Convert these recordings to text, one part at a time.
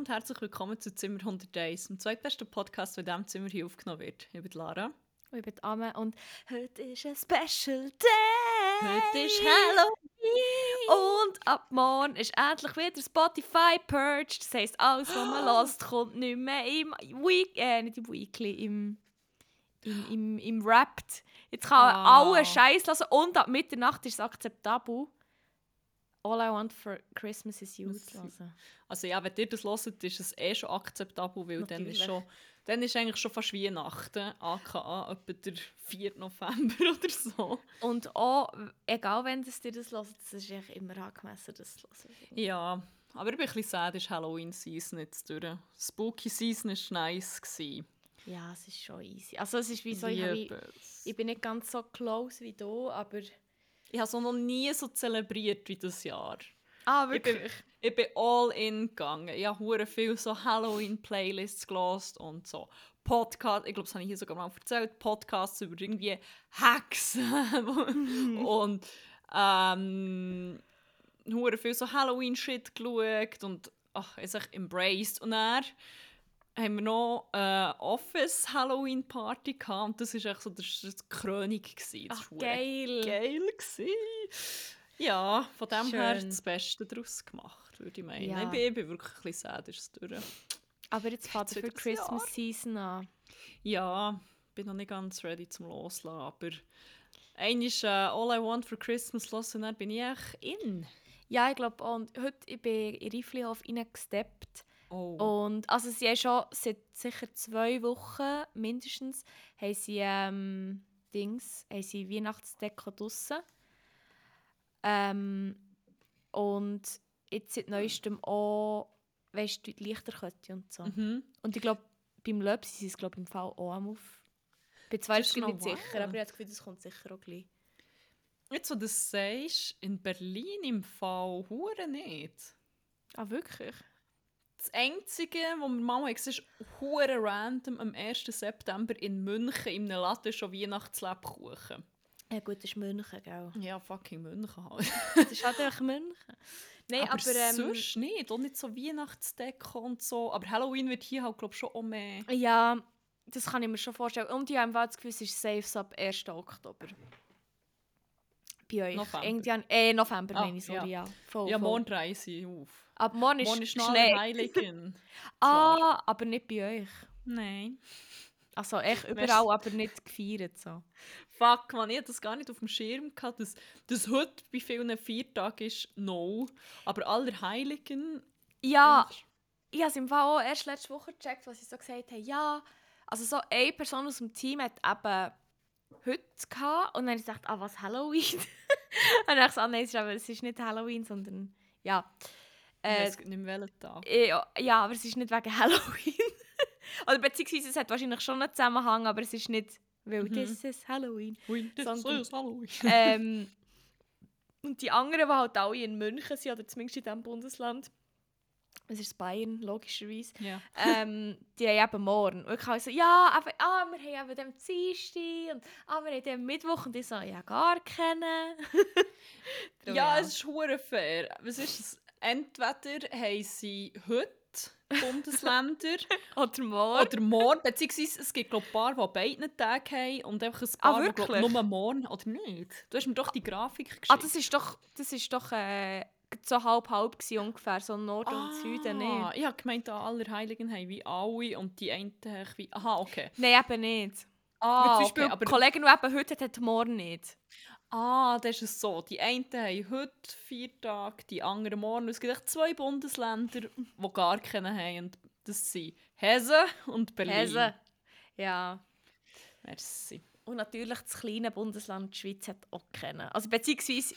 Und herzlich willkommen zu Zimmer 101, dem zweitbesten Podcast, der in diesem Zimmer hier aufgenommen wird. Ich bin Lara. Und ich bin Amme und heute ist ein Special Day. Heute ist Halloween. Und ab morgen ist endlich wieder Spotify purged. Das heisst, alles, was man hört, kommt nicht mehr im Week, äh, nicht im Weekly, im, im, im, im Wrapped. Jetzt kann man Ah. alle Scheiß hören und ab Mitternacht ist es akzeptabel. All I want for Christmas is you zu hören. Also ja, wenn ihr das hört, ist es eh schon akzeptabel, weil dann ist, Natürlich. schon, dann ist eigentlich schon fast Weihnachten, aka etwa der 4. November oder so. Und auch, egal wenn das dir das hört, es ist eigentlich immer angemessen, das zu hören. Ja, aber ich bin ein bisschen sad, ist Halloween-Season jetzt durch. Spooky-Season war nice. gewesen. Ja, es ist schon easy. Also es ist wie so, ich, es. ich bin nicht ganz so close wie du, aber... Ich habe auch noch nie so zelebriert wie das Jahr. Ah, Ich bin, ich bin all in gegangen. Ich habe viel so Halloween-Playlists gelost und so Podcasts. Ich glaube, das habe ich hier sogar mal erzählt. Podcasts über irgendwie Hexen und ähm, viel so Halloween-Shit geschaut und ach, ich sag embraced. Und dann haben wir noch eine Office-Halloween-Party gehabt und das war echt so das, das Krönung. gewesen. Das Ach, geil. geil. Gewesen. Ja, von dem her Schön. das Beste daraus gemacht, würde ich meinen. Ja. Ich, bin, ich bin wirklich ein bisschen sad, ist durch. Aber jetzt fährt Jetzt für Christmas Season an. Ja, bin noch nicht ganz ready zum Loslassen, aber ist äh, All I Want for Christmas los und dann bin ich echt in. Ja, ich glaube. Und heute ich bin in Rifflihof reingesteppt. Oh. Und also sie haben schon seit sicher zwei Wochen mindestens haben sie ähm, Dings, haben sie Weihnachtsdeko draussen. Ähm, und jetzt seit neuestem auch, weißt du, die Lichterkette und so. Mhm. Und ich glaube, beim Löb sind sie es glaub, im Fall auch am auf. Ich bin zwar nicht sicher, aber ich habe das Gefühl, das kommt sicher auch gleich. Jetzt, wo du das sagst, in Berlin im Fall hure nicht. Ah, wirklich? Das Einzige, was wir mal gesehen ist hure random am 1. September in München in einem Laden schon Weihnachtslebkuchen. Ja gut, das ist München, gell? Ja, fucking München halt. Das ist halt einfach München. Nein, aber aber, ähm, sonst nicht. Auch nicht so Weihnachtsdeko und so. Aber Halloween wird hier halt, glaube ich, schon auch mehr. ja, das kann ich mir schon vorstellen. Und ich habe das Gefühl, es ist safe ab 1. Oktober. Bei euch. November. Irgendwann, äh, November Ah, meine ich, sorry, ja. Voll, ja, voll. morgen auf. Aber morgen ist, Morgen ist Schnee. Heiligen. Ah, aber nicht bei euch. Nein. Also echt Weißt- überall, aber nicht gefeiert so. Fuck, man, ich hatte das gar nicht auf dem Schirm gehabt, dass, dass heute bei vielen Viertagen ist no. Aber Allerheiligen. Ja, ich habe es im Fall auch erst letzte Woche gecheckt, was sie so gesagt haben. Ja, also so eine Person aus dem Team hat eben heute gehabt und dann habe ich gedacht, ah, was, Halloween? und dann habe ich gesagt, ah, nein, es ist, aber, es ist nicht Halloween, sondern, ja. Äh, weiss nicht mehr welchen Tag. ja, ja, aber es ist nicht wegen Halloween. Oder beziehungsweise es hat wahrscheinlich schon einen Zusammenhang, aber es ist nicht, weil Mhm. das ist Halloween. Ui, das ist Halloween. ähm, und die anderen, die halt alle in München sind, oder zumindest in diesem Bundesland, es ist Bayern, logischerweise, ja. ähm, die haben eben morgen. Und ich kann so, ja, aber, ah, wir haben eben den Dienstag und ah, wir haben den Mittwoch und ich so, ja, gar keinen. Darum, ja, es ist hure fair. Was ist es? Entweder haben sie heute Bundesländer Oder morgen. oder morgen, beziehungsweise es gibt glaub, ein paar, die beide Tage haben und einfach ein Ah, paar, die glaub, wirklich? nur morgen oder nicht. Du hast mir doch die Grafik geschickt. ah, das ist doch, das ist doch äh, so halb-halb ungefähr, so Norden und Süden nicht. Ich habe gemeint, die Allerheiligen haben wie alle und die einen haben wie... Aha, okay. Nein, eben nicht. Ah, Weil zum Beispiel okay, aber... die Kollegin, die eben heute hat, hat morgen nicht. Ah, das ist es so. Die einen haben heute vier Tage, die anderen morgen. Es gibt echt zwei Bundesländer, die gar keinen haben. Und Das sind Hesse und Berlin. Hesse. Ja. Merci. Und natürlich das kleine Bundesland die Schweiz hat auch kennen. Also beziehungsweise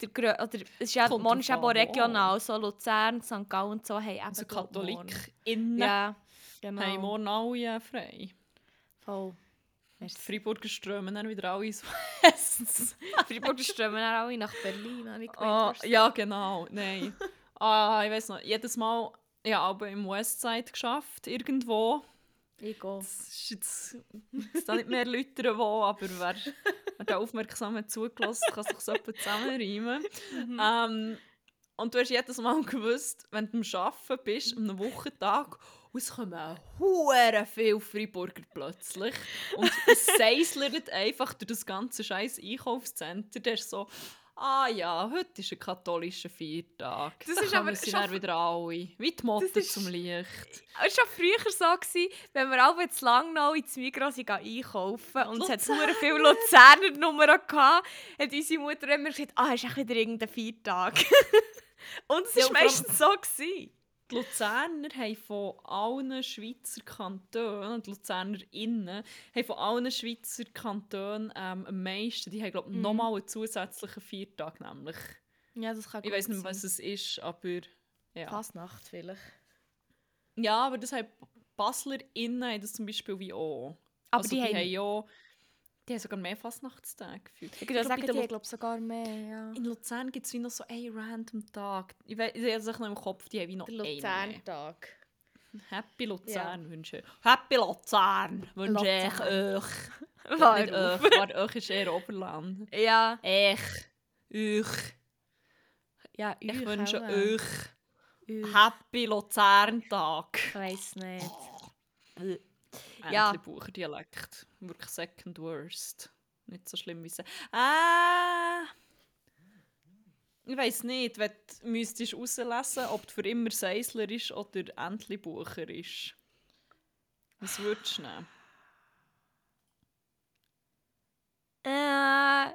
der Grö oder es ist ja, morgen ist auch regional, so Luzern, St. Gallen und so haben eben Also. KatholikInnen Ja, genau. haben morgen alle frei. Voll. Merci. Freiburger strömen dann wieder alle ins West. Freiburg strömen dann alle nach Berlin, habe ich gemeint. ja, genau. Nein. ah, ich weiß noch, jedes Mal, ja, aber im Westside geschafft, irgendwo. Ich gehe. Es ist jetzt, nicht mehr Leute wo, aber wer, wer da aufmerksam hat zugelassen kann sich so etwas zusammenreimen. Mhm. Ähm, Und du hast jedes Mal gewusst, wenn du am Arbeiten bist, einem Wochentag, und es kommen hure viel Freiburger plötzlich. Und es seislert einfach durch das ganze scheiß Einkaufszentrum. Der ist so, ah ja, heute ist ein katholischer Feiertag. Das Da ist aber sie schon- wieder alle. Wie die ist- zum Licht. Es war schon früher so, gewesen, wenn wir alle zu lang noch ins Migros einkaufen und es hat Luzern. viele Luzerner Nummern gehabt, hat unsere Mutter immer gesagt, ah, ist auch wieder irgendein Feiertag. und es Ja, war allem- meistens so. Gewesen. Die Luzerner haben von allen Schweizer Kantonen, und die LuzernerInnen haben von allen Schweizer Kantonen ähm, am meisten, die haben glaube ich Mhm. nochmal einen zusätzlichen Viertag nämlich. Ja, das kann Ich weiß nicht was es ist, aber ja. Fasnacht vielleicht. Ja, aber das haben BaslerInnen haben das zum Beispiel wie auch. Aber also die, haben, ja, die haben sogar mehr Fastnachtstage gefühlt. ich würde glaub, sagen, bei die der haben glaub, sogar mehr. Ja. In Luzern gibt es wie noch so einen random Tag. Ich weiß ich es noch im Kopf, die haben wie noch einen. Luzerntag. Happy Luzern wünsche ich. Happy Luzern wünsche ich euch. War Nicht euch, war euch ist eher Oberland. Ja, Ich, euch, ja, ich euch wünsche euch Euch. Happy Luzern-Tag. Ich weiß nicht. Ja. Bucher Dialekt. Wirklich second worst. Nicht so schlimm wie sie. Ah! Ich weiß nicht, wenn du müsstest rauslesen, ob du für immer Seisler ist oder Entli-Bucher ist. Was würdest du nehmen? Äh,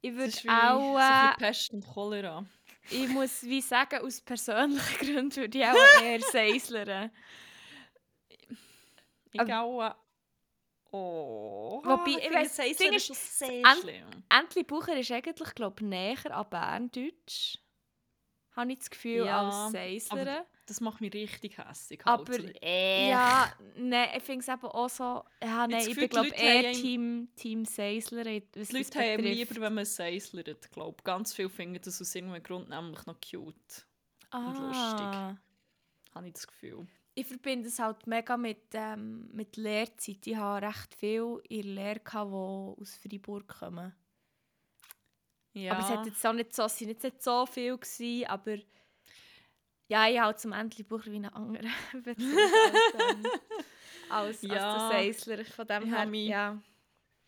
ich würde auch. so Äh, bisschen Pest und Cholera. ich muss wie sagen, aus persönlichen Gründen würde ich auch eher Seislern. Ich Aber- auch. äh, Oh. Wobei, ich ich weiss, das Seisler Ding ist ist, sehr Ent- schlimm. Entli Bucher ist eigentlich, glaube ich, näher an Berndeutsch. Habe ich das Gefühl, Ja, als Seislern. Das macht mich richtig hässlich. Aber- halt. so, äh. Ja, nein, ich finde es eben auch so. Ja, nein, ich bin, glaube ich, eher Team, Team Seisler. Die Leute haben lieber, wenn man Seislert, glaube ich. Ganz viele finden das aus irgendeinem Grund nämlich noch cute. und lustig. Ah. Habe ich das Gefühl. Ich verbinde es halt mega mit, ähm, mit Lehrzeit. Ich habe recht viel in der Lehre, gehabt, die aus Freiburg kommen. Ja. Aber es hat jetzt auch nicht so, es jetzt nicht so viel, gewesen, aber ja, ich habe halt zum Entlebucher wie einen anderen Bezug als, ähm, als, Ja. als der Seisler. Von dem Ich her, mich- ja.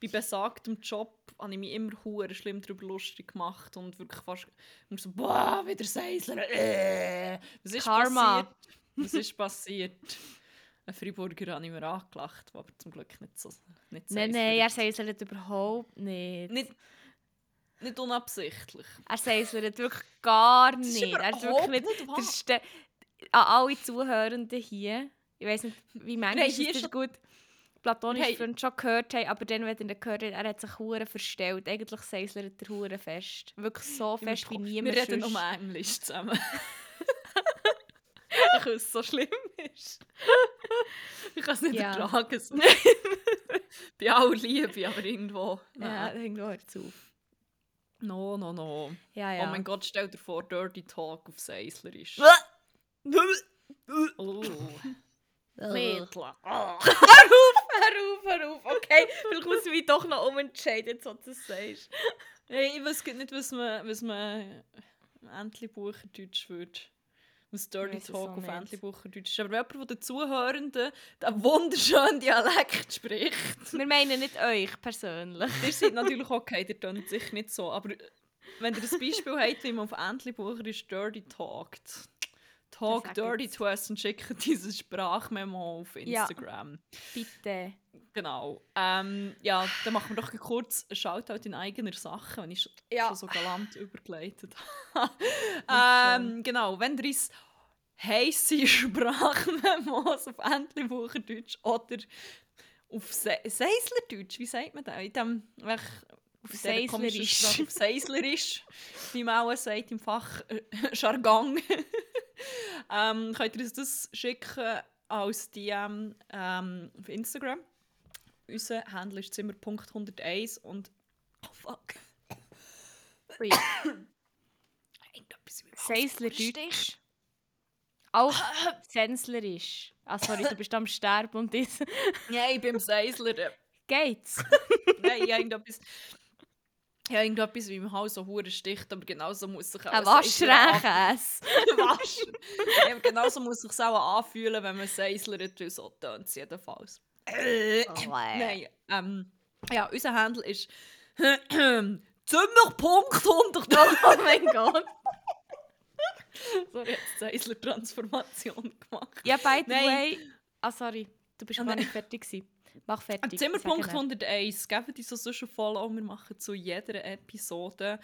Bei besagtem Job habe ich mich immer hure schlimm darüber lustig gemacht und wirklich fast immer so, boah, wieder Seisler, äh. Was ist Karma. passiert? Was ist passiert? Ein Freiburger habe ich mir angelacht, aber zum Glück nicht so nicht Nein, nein, er. Seislert überhaupt nicht. Nicht, nicht unabsichtlich. Er Seislert wirklich gar nicht. Er ist wirklich nicht nicht der an alle Zuhörenden hier. Ich weiß nicht, wie manchmal haben ist das schon- gut haben- Freunde schon gehört haben, aber dann, wenn ihr ihn gehört habt, er hat sich hure verstellt. Eigentlich Seislert er hure fest. Wirklich so fest wie niemand Wir reden sonst. um Englisch zusammen. Weiß, es so schlimm ist. ich kann es nicht Ja. ertragen. So. Bei aller Liebe, aber irgendwo. Ja, nein. irgendwo hört es auf. No, no, no. Ja, ja. Oh mein Gott, stell dir vor, Dirty Talk auf Seislerisch. oh. Mädchen. Oh. Hör auf, hör auf, okay. Vielleicht muss ich mich doch noch umentscheiden, so du sagst. Hey, ich weiß nicht, was man, was man Entli-Bucher Deutsch würde. Was Dirty Talk auf nicht. Entli-Bucher Deutsch ist. Aber jemand, der den Zuhörenden den wunderschönen Dialekt spricht. Wir meinen nicht euch persönlich. Ihr seid natürlich okay, ihr tönt sich nicht so. Aber wenn ihr ein Beispiel habt, wie man auf Entli-Bucher ist Dirty Talkt. Talk Dirty to us und schickt dieses Sprachmemo auf Ja. Instagram. Bitte. Genau. Ähm, ja, dann machen wir doch kurz einen Shoutout in eigener Sache, wenn ich schon, Ja. schon so galant übergeleitet habe. ähm, genau, wenn ihr uns heisse Sprachmemos auf Entlebucherdeutsch oder auf Se Seislerdeutsch, wie sagt man das? In dem, welch, auf Seislerisch. Sprache, Auf Seislerisch, wie man auch sagt im Fach äh, Jargon. ähm, könnt ihr uns das schicken als DM ähm, auf Instagram. Unser Handle ist Zimmer.101 und oh fuck. Ui. Irgendetwas Hals Seislerdeutsch. Auch Senslerisch. Ah, sorry, du bist am Sterben und das. Ja, ich bin im Seisler. Geht's? Nein, ich habe irgendetwas. Ja, irgendetwas wie im Hals so hure sticht, aber genauso muss sich auch Ein Waschräkäse. Wasch. ja, genauso muss sich auch anfühlen, wenn man Seislert, weil so tönt es jedenfalls. Äh, Oh, Nein, ähm, ja, unser Handel ist Zimmerpunkt 100. Oh mein Gott. Sorry, jetzt Seisler-Transformation gemacht. Ja, by the Nein. way. Ah, sorry. Du bist gar nicht fertig gewesen. Mach fertig. Zimmerpunkt Sag ihn 101, gebt uns so schon Follow, wir machen zu jeder Episode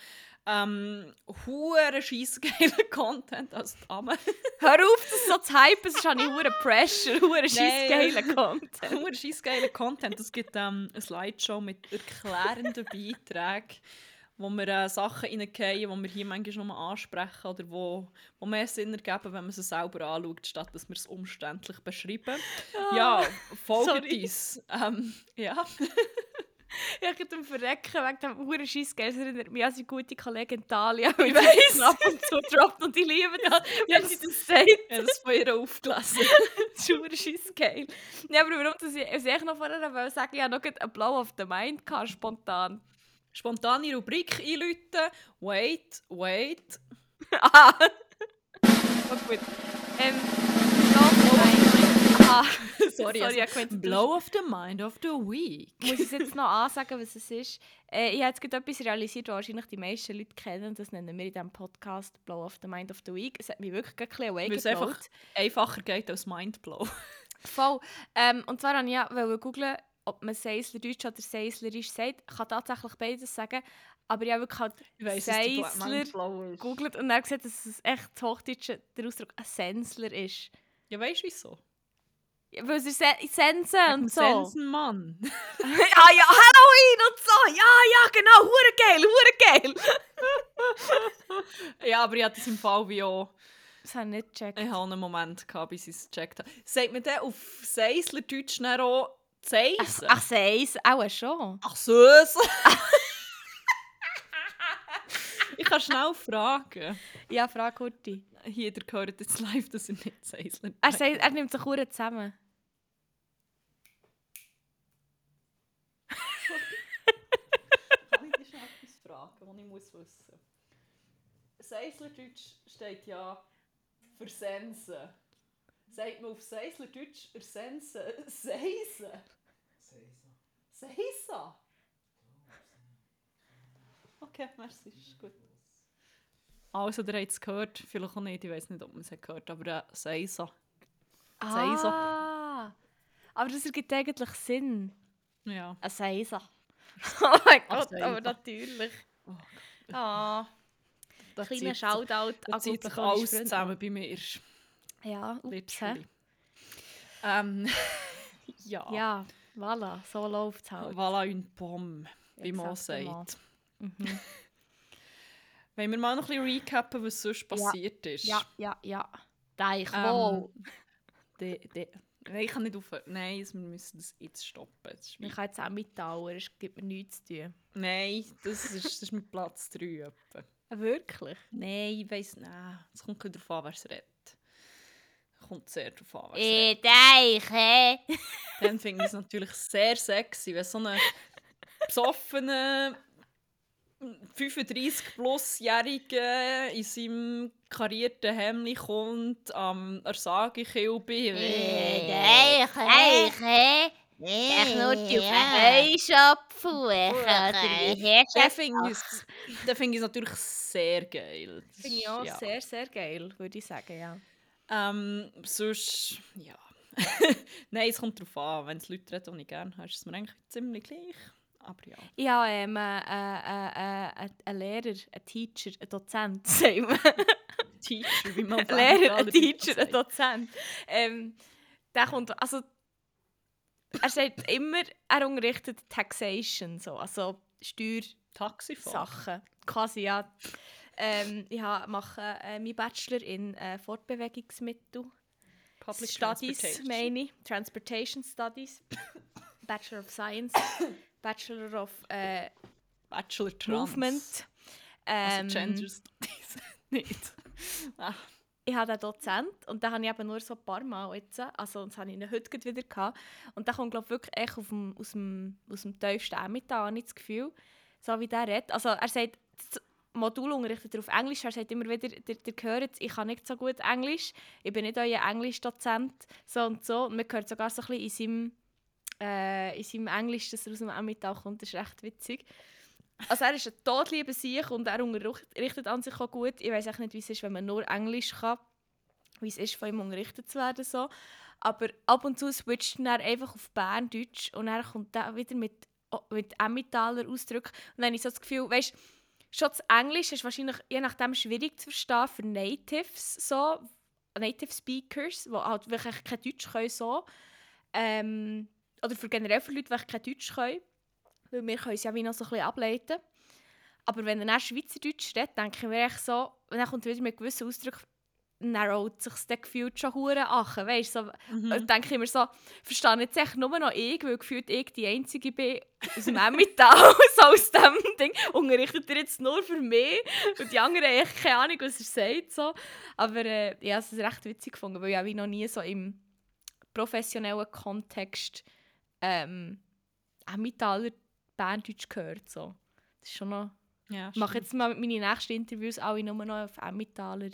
ähm, hure scheissgeilen Content als Dame. Hör auf, das so zu hypen, sonst habe ich hure Pressure, hure scheissgeilen Content. Hure scheissgeilen Content. Es gibt ähm, eine Slideshow mit erklärenden Beiträgen, wo wir äh, Sachen reingehen, die wir hier manchmal nur ansprechen oder wo, wo mehr Sinn ergeben, wenn man sie selber anschaut, statt dass wir es umständlich beschreiben. Ja, folgt uns. Ähm, ja. Ich könnte am Verrecken wegen dem hure scheissgeil. Es erinnert mich an seine gute Kollegin Talia, weil Ich die weiss. das ab und zu droppt und ich liebe das, wenn sie das sagt. Ich habe das von ihr aufgelesen. Das ist hure scheissgeil. Ja, aber warum, dass ich, also ich noch vorher wollte sagen, ich hatte noch einen Blow of the Mind, gehabt, spontan. Spontane Rubrik einläuten. Wait, wait. Ah. Oh, gut. Ähm, Blow of the Mind. Ah, Sorry, sorry, also, Blow of the Mind of the Week. muss ich es jetzt noch ansagen, was es ist? Äh, ich habe jetzt gerade etwas realisiert, was wahrscheinlich die meisten Leute kennen. Das nennen wir in diesem Podcast Blow of the Mind of the Week. Es hat mich wirklich ein Weil bisschen es einfach einfacher geht als Mindblow. Voll. Ähm, und zwar wollte ich ja googlen, ob man Seislerdeutsch oder Seislerisch sagt. Ich kann tatsächlich beides sagen. Aber ich habe wirklich halt Ich weiss, Seisler gegoogelt und dann gesehen, dass es echt das Hochdeutsche der Ausdruck ein Sensler ist. Ja, weißt du wieso? Ja, Weil es ist Se Sensen und so. Sensenmann. ah ja, Halloween und so. Ja, ja, genau. Hure geil, hure geil. ja, aber ich hatte das im Fall wie auch. Das habe ich nicht gecheckt. Ich hatte einen Moment, gehabt, bis ich es gecheckt habe. Sagt man dann auf Seislerdeutsch dann auch Zeisen? Ach, Seis, auch schon. Ach süß! ich kann schnell fragen. Ja, frag Kurti. Hier, der gehört jetzt live, dass er nicht Seisler Er, sagt, er nimmt sich hure zusammen. Kann ich dich etwas fragen, was ich muss wissen Seislerdeutsch steht ja für Sensen. Sagt man auf Seislerdeutsch Sensen Seisen? Seisa? Okay, merci, ist gut. Also, der hat es gehört, vielleicht auch nicht, ich weiß nicht, ob man es hat gehört, aber äh, Seisa. Ah. Aber das ergibt eigentlich Sinn. Ja. Ein Seiser. oh mein Gott, Seiser. aber natürlich. Oh, Ah, da kleiner zieht sich- Shoutout da zieht sich alles zusammen bei mir. Ja, ups. Ähm, ja. Ja, voilà, so läuft es halt. Voilà une pomme, wie man Exactement. sagt. Mhm. Wollen wir mal noch ein bisschen recappen, was sonst passiert ist? Ja, ja, ja. Deich Ähm, wohl. De, de, nein, ich kann nicht aufhören. Nein, wir müssen das jetzt stoppen. Das Ich kann jetzt auch mitdauern, es gibt mir nichts zu tun. nein, das ist, das ist mit Platz 3. etwa. Ah, Wirklich? Nein, ich weiss nicht. Es kommt darauf an, wer es redet. Kommt sehr darauf an, redet. Deich, hä? Dann finde ich es natürlich sehr sexy, wenn so ein besoffener 35-plus-Jähriger in seinem karierten Hemd kommt, am Ersagekilbe. Deich, hä? Ich nur die auf den Heuschopfen Dann finde ich es ich natürlich sehr geil. Finde ich auch ja. sehr, sehr geil, würde ich sagen, ja. Ähm, sonst, ja. Nein, es kommt darauf an. Wenn es Leute reden, die ich gerne habe, ist es mir eigentlich ziemlich gleich. Aber ja. Habe ähm, äh, äh, äh, äh, einen Lehrer, einen Teacher, einen Dozent, sagen wir. Teacher, wie man Ein auf Lehrer, ein Teacher, ein sagt. Dozent. Ähm, der kommt, also, er sagt immer, er unterrichtet Taxation, so, also Steuersachen. Quasi, ja. Ähm, ich mache äh, meinen Bachelor in äh, Fortbewegungsmittel. Public Studies, meine ich. Transportation Studies. Bachelor of Science. Bachelor of äh, Bachelor Trans. Movement. Also Ähm, Gender Studies. nicht. Ah, ich habe einen Dozent und den habe ich eben nur so ein paar Mal jetzt. Also das habe ich ihn heute wieder gehabt. Und der kommt glaube ich wirklich echt auf dem, aus, dem, aus dem tiefsten Emmental, habe ich das Gefühl. so wie der redet. Also er sagt, Modul unterrichtet er auf Englisch, er sagt immer wieder, der, der hört, ich kann nicht so gut Englisch, ich bin nicht euer Englischdozent, so und so. Und man hört sogar so ein bisschen in seinem, äh, in seinem Englisch, dass er aus dem Emmental kommt, das ist recht witzig. Also er ist ein todlieber Sieg und er unterrichtet an sich auch gut. Ich weiß nicht, wie es ist, wenn man nur Englisch kann, wie es ist, von ihm unterrichtet zu werden. So. Aber ab und zu switcht er einfach auf Berndeutsch und er kommt dann wieder mit, mit Emmentaler Ausdrücken. Und dann habe ich so das Gefühl, weißt schon das Englisch ist wahrscheinlich je nachdem schwierig zu verstehen für Natives, so, Native Speakers, die halt wirklich kein Deutsch können. So. Ähm, oder für generell für Leute, die kein Deutsch können. Weil wir können es ja wie noch so ein bisschen ableiten. Aber wenn er dann Schweizerdeutsch redet, denke ich mir echt so, dann kommt wieder mit gewissen Ausdrücken, narrowt sich das gefühlt schon hure achen, weißt so, mhm. denke ich mir so, verstehe jetzt echt nur noch ich, weil gefühlt ich die Einzige bin aus dem Emmental, so aus dem Ding, unterrichtet er jetzt nur für mich und die anderen haben echt keine Ahnung, was er sagt, so. aber äh, ja, es ist recht witzig gefunden, weil ich auch noch nie so im professionellen Kontext ähm, Emmentaler Berndeutsch gehört, so. Das ist schon noch... Ja, ich mache jetzt mal meine nächsten Interviews alle nur noch auf Emmentaler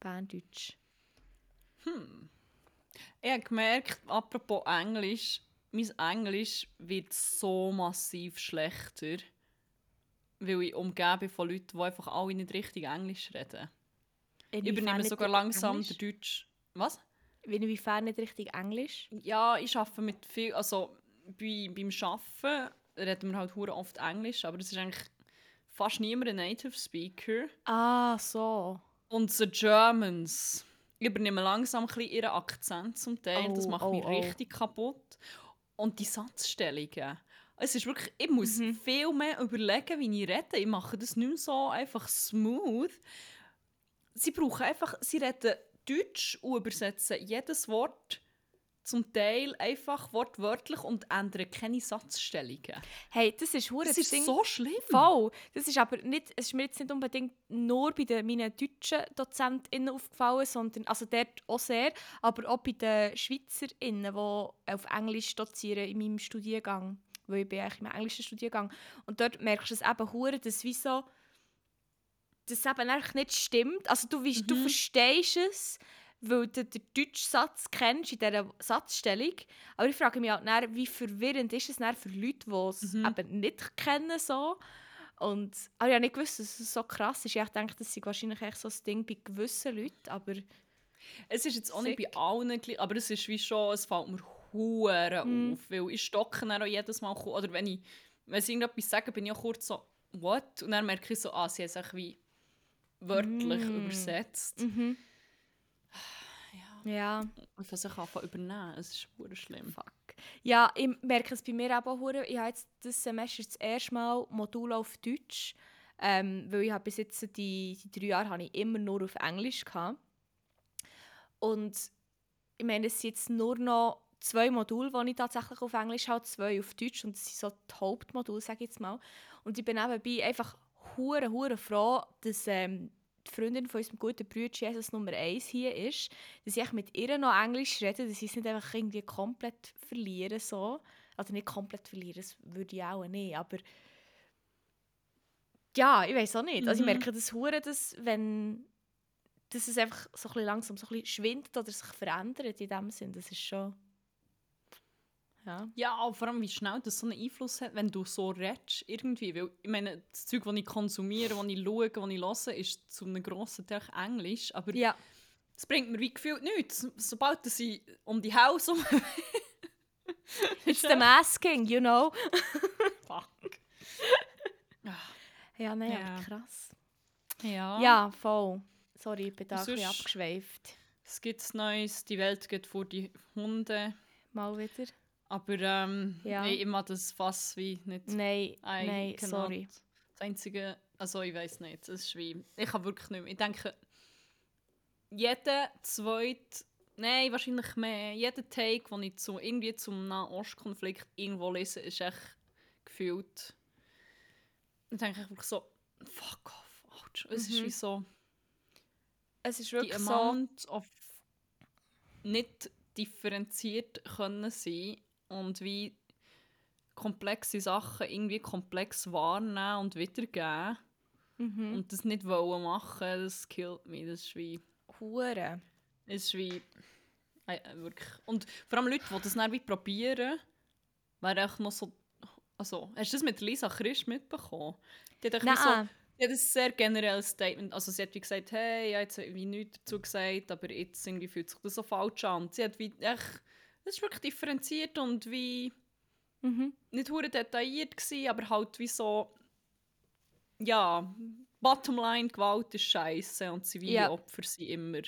Berndeutsch. Hm. Ich habe gemerkt, apropos Englisch, mein Englisch wird so massiv schlechter, weil ich umgebe von Leuten, die einfach alle nicht richtig Englisch reden. Ich übernehme sogar langsam Englisch? den Deutsch. Was? Inwiefern nicht richtig Englisch? Ja, ich arbeite mit viel, also bei, beim Arbeiten reden wir halt oft Englisch, aber das ist eigentlich fast niemand ein Native Speaker. Ah, so. Und die Germans übernehmen langsam ein bisschen ihren Akzent zum Teil. Oh, das macht oh, mich oh. richtig kaputt. Und die Satzstellungen. Es ist wirklich, ich muss mhm. viel mehr überlegen, wie ich rede. Ich mache das nicht mehr so einfach smooth. Sie brauchen einfach, sie reden Deutsch und übersetzen jedes Wort zum Teil einfach wortwörtlich und ändern keine Satzstellungen. Hey, das ist Das, das ist Ding. so schlimm. Voll. Das ist aber nicht, es ist mir jetzt nicht unbedingt nur bei den, meinen deutschen DozentInnen aufgefallen, sondern, also dort auch sehr, aber auch bei den SchweizerInnen, die auf Englisch dozieren in meinem Studiengang, weil ich bin eigentlich im englischen Studiengang. Und dort merkst du es eben hure, dass wieso das eben eigentlich nicht stimmt. Also du, weißt, mhm. du verstehst es, weil du den deutschen Satz kennst in dieser Satzstellung. Aber ich frage mich halt wie verwirrend ist es für Leute, die es mhm. eben nicht kennen. So. Und, aber ich habe nicht gewusst, dass es so krass ist. Ich denke, das ist wahrscheinlich echt so ein Ding bei gewissen Leuten, aber... Es ist jetzt auch nicht bei allen gleich, aber es ist wie schon, es fällt mir mm. auf, weil ich stocke dann auch jedes Mal, oder wenn ich, wenn sie irgendetwas sagen, bin ich auch kurz so, what? Und dann merke ich so, ah, sie haben es wie wörtlich mm. übersetzt. Mm -hmm. Ja. Und von sich anfangen übernehmen. Es ist super schlimm. Fuck. Ja, ich merke es bei mir auch. Ich habe jetzt dieses Semester das erste Mal Modul auf Deutsch. Ähm, weil ich habe bis jetzt die, die drei Jahre habe ich immer nur auf Englisch gehabt. Und ich meine, es sind jetzt nur noch zwei Module, die ich tatsächlich auf Englisch habe, zwei auf Deutsch und das sind so die Hauptmodule, sage ich jetzt mal. Und ich bin nebenbei einfach hure hure froh, dass ähm, die Freundin von unserem guten Bruder Jesus Nummer 1 hier ist, dass ich mit ihr noch Englisch rede, dass ich es nicht einfach irgendwie komplett verliere. So. Also nicht komplett verlieren, das würde ich auch nicht, aber ja, ich weiß auch nicht. Also ich mhm. merke das hure, dass wenn dass es einfach so ein langsam so ein schwindet oder sich verändert in dem Sinn, das ist schon ja. ja, vor allem wie schnell das so einen Einfluss hat, wenn du so redest, irgendwie. Weil, ich meine, das Zeug, das ich konsumiere, das ich schaue, das ich höre, ist zu einem grossen Teil Englisch. Aber ja. das bringt mir wie gefühlt nichts. Sobald sie um die Haus um... It's the masking, you know. Fuck. ja, nein, ja. krass. Ja. Ja, voll. Sorry, ich bin da ein bisschen abgeschweift. Es gibt Neues, die Welt geht vor die Hunde. Mal wieder. Aber ähm, ja. nee, ich mag das Fass wie nicht. Nein, nein, sorry. Das einzige, also ich weiß nicht, es ist wie, ich habe wirklich nicht mehr. Ich denke, jeder zweite, nein, wahrscheinlich mehr, jeder Take, den ich zu, irgendwie zum Nahostkonflikt irgendwo lese, ist echt gefühlt. Ich denke ich wirklich so, fuck off, ouch. Es mhm. ist wie so. Es ist wirklich die Amount so. of nicht differenziert können sein und wie komplexe Sachen irgendwie komplex wahrnehmen und wiedergeben Mhm. und das nicht wollen machen, das killt mich. Das ist wie... Hure. Es ist wie... Äh, äh, wirklich. Und vor allem Leute, die das dann wie probieren, wäre echt noch so... Also, hast du das mit Lisa Christ mitbekommen? Die hat so... Ja, das ist ein sehr generelles Statement. Also sie hat wie gesagt, hey, ich habe jetzt wie nichts dazu gesagt, aber jetzt irgendwie fühlt sich das so falsch an. Und sie hat wie echt, das ist wirklich differenziert und wie Mhm. nicht hure detailliert gsi, aber halt wie so, ja, Bottomline Gewalt ist scheiße und zivile Ja. Opfer sind immer.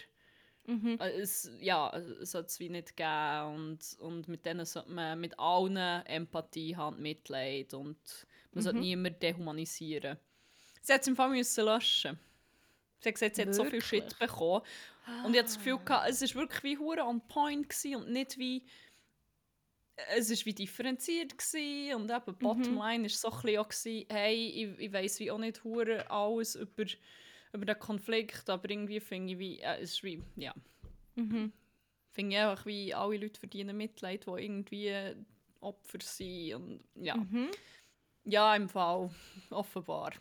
Mhm. Äh, Es, ja, es sollte es wie nicht geben und, und mit denen sollte man mit allen Empathie haben, Mitleid und man sollte Mhm. niemanden dehumanisieren. Sie hat es im Fall müssen löschen. Sie hat gesagt, sie hat so viel? Shit bekommen. Und ich hatte das Gefühl, gehabt, es war wirklich wie hure on point gewesen und nicht wie... Es war wie differenziert gewesen und eben die Bottomline war so ein bisschen auch, gewesen, hey, ich, ich weiss wie auch nicht hure alles über, über den Konflikt, aber irgendwie finde ich wie... Äh, es ist wie... Ja Mhm. finde ich einfach, wie alle Leute verdienen Mitleid, die irgendwie Opfer sind. Und ja, Mhm. ja im Fall, offenbar.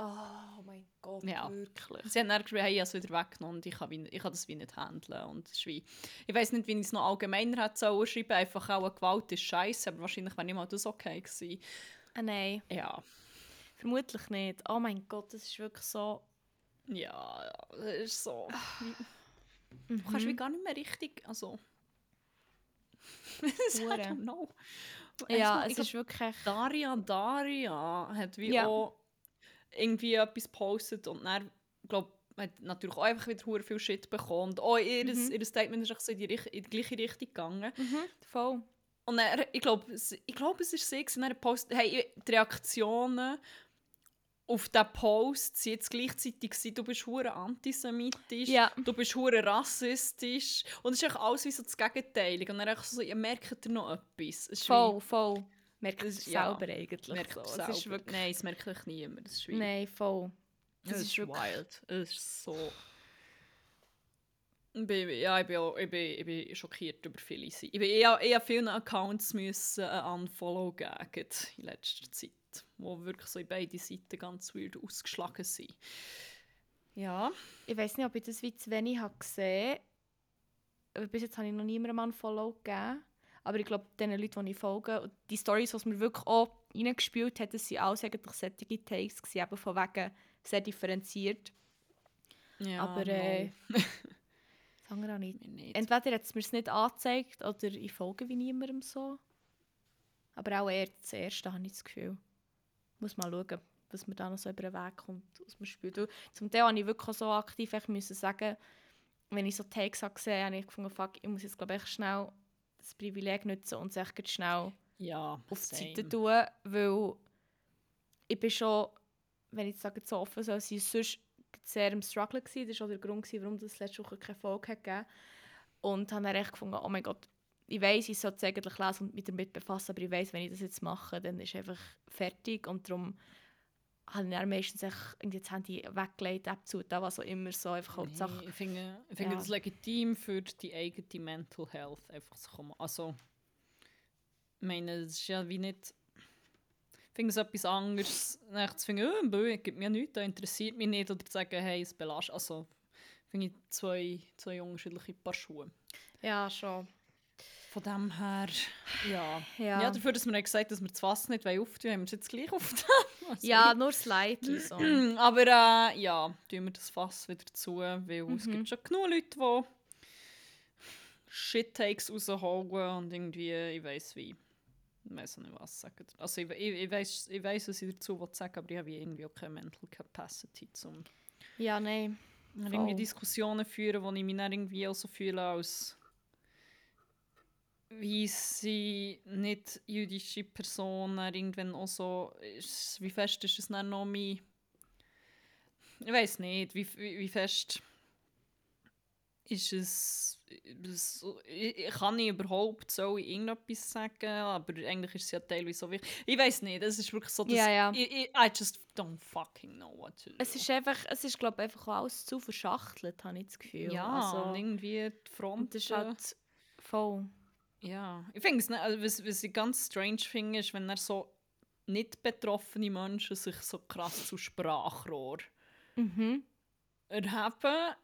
Oh mein Gott, Ja. wirklich. Sie haben dann geschrieben, hey, ich habe es wieder weggenommen und ich kann, wie, ich kann das wie nicht handeln. Und wie, ich weiß nicht, wie ich es noch allgemeiner hätte sollen schreiben einfach auch Gewalt ist scheiße, aber wahrscheinlich wäre nicht mal das okay gewesen. Ah, nein, Ja, vermutlich nicht. Oh mein Gott, das ist wirklich so... ja, es ist so. Mhm. du kannst wie gar nicht mehr richtig, also... I don't know. Ja, Ich es ist wirklich... Daria Daria hat wie Ja. auch irgendwie etwas gepostet und dann, glaube hat natürlich auch einfach wieder viel Shit bekommen. Und auch ihr, Mhm. ihr Statement ist so in die, in die gleiche Richtung gegangen. Mhm. Voll. Und dann, ich glaube, ich glaube, es ist sie, gewesen, dann postet, hey, die Reaktionen auf diesen Post sind jetzt gleichzeitig gewesen, du bist hure antisemitisch, Ja. du bist hure rassistisch und es ist echt alles wie so das Gegenteil. Und dann so, ihr merkt ihr noch etwas. Ist wie- Voll, voll. Merkt es ja, selber eigentlich. merkt so. es Es ist selber. wirklich... Nein, es merkt echt niemand. Das ist wie... Nein, voll. Das ist, ist wirklich- wild. Es ist so. Ich bin, ja, ich bin, auch, ich, bin, ich bin schockiert über viele Seiten. Ich bin eher, eher vielen Accounts müssen ein Unfollow geben in letzter Zeit, wo wirklich so in beide Seiten ganz weird ausgeschlagen sind. Ja. Ich weiß nicht, ob ich das wie zu wenig habe gesehen habe. Bis jetzt habe ich noch niemandem einen Follow gegeben. Aber ich glaube, den Leuten, die ich folge, und die Stories, die mir wirklich auch reingespielt hat, das waren alles eigentlich solche Takes, gewesen, eben von wegen sehr differenziert. ja Aber äh, das andere auch nicht. Nicht. Entweder hat es mir es nicht angezeigt oder ich folge wie niemandem so. Aber auch eher das Erste, habe ich das Gefühl. Muss mal schauen, was mir da noch so über den Weg kommt, was man spielt. Zum Teil habe ich wirklich so aktiv echt müssen sagen, wenn ich so Takes habe gesehen habe, habe ich gefunden, fuck, ich muss jetzt glaube ich schnell das Privileg nutzen und es grad schnell ja, auf die. Seite tun, weil ich bin schon, wenn ich sage, so offen soll sein, sonst sehr im Struggle gewesen. Das war auch der Grund, warum das letzte Woche keine Folge gegeben Und habe dann echt gefunden, oh mein Gott, ich weiß, ich sollte es eigentlich lesen und mich damit befassen, aber ich weiß, wenn ich das jetzt mache, dann ist es einfach fertig und darum habe ich meistens irgendwie das Handy weggelegt, App zu, was auch immer so, einfach halt Nee, ich finde, ich finde Ja. das legitim für die eigene Mental Health einfach zu kommen. Also, ich meine, es ist ja wie nicht. Ich finde es etwas anderes, zu finden, oh, bö, gibt mir nichts, das interessiert mich nicht, oder zu sagen, hey, es belastet. Also, finde ich zwei, zwei unterschiedliche Paar Schuhe. Ja, schon. Von dem her, ja. Ja, Ja, dafür, dass wir gesagt haben, dass wir das Wasser nicht auftun, haben wir es jetzt gleich aufgetan. Also, ja nur slightly so. Aber äh, ja, tun wir das Fass wieder zu, weil es Mhm. gibt schon genug Leute, die Shit-Takes rausholen und irgendwie, ich weiß wie. Ich weiß nicht, was sagen. Also ich, ich, ich weiß ich weiss, was ich dazu will sagen aber ich habe irgendwie auch keine Mental Capacity, um Ja, nein. irgendwie. Diskussionen führen, wo ich mich dann irgendwie auch so fühle als wie sie nicht jüdische Personen irgendwann auch so ist, wie fest ist es dann noch mein ich weiß nicht wie, wie, wie fest ist es, es ich, ich kann nicht überhaupt so irgendetwas sagen aber eigentlich ist es ja teilweise so wichtig ich weiß nicht es ist wirklich so dass Ja, ja. Ich, ich, I just don't fucking know what to do Es ist einfach, es ist glaube ich einfach alles zu verschachtelt, habe ich das Gefühl. ja also, und irgendwie die Front ist halt voll. Ja, ich finde es nicht, also was, was ich ganz strange finde, ist, wenn er so nicht betroffene Menschen sich so krass zu Sprachrohr Mhm. erheben.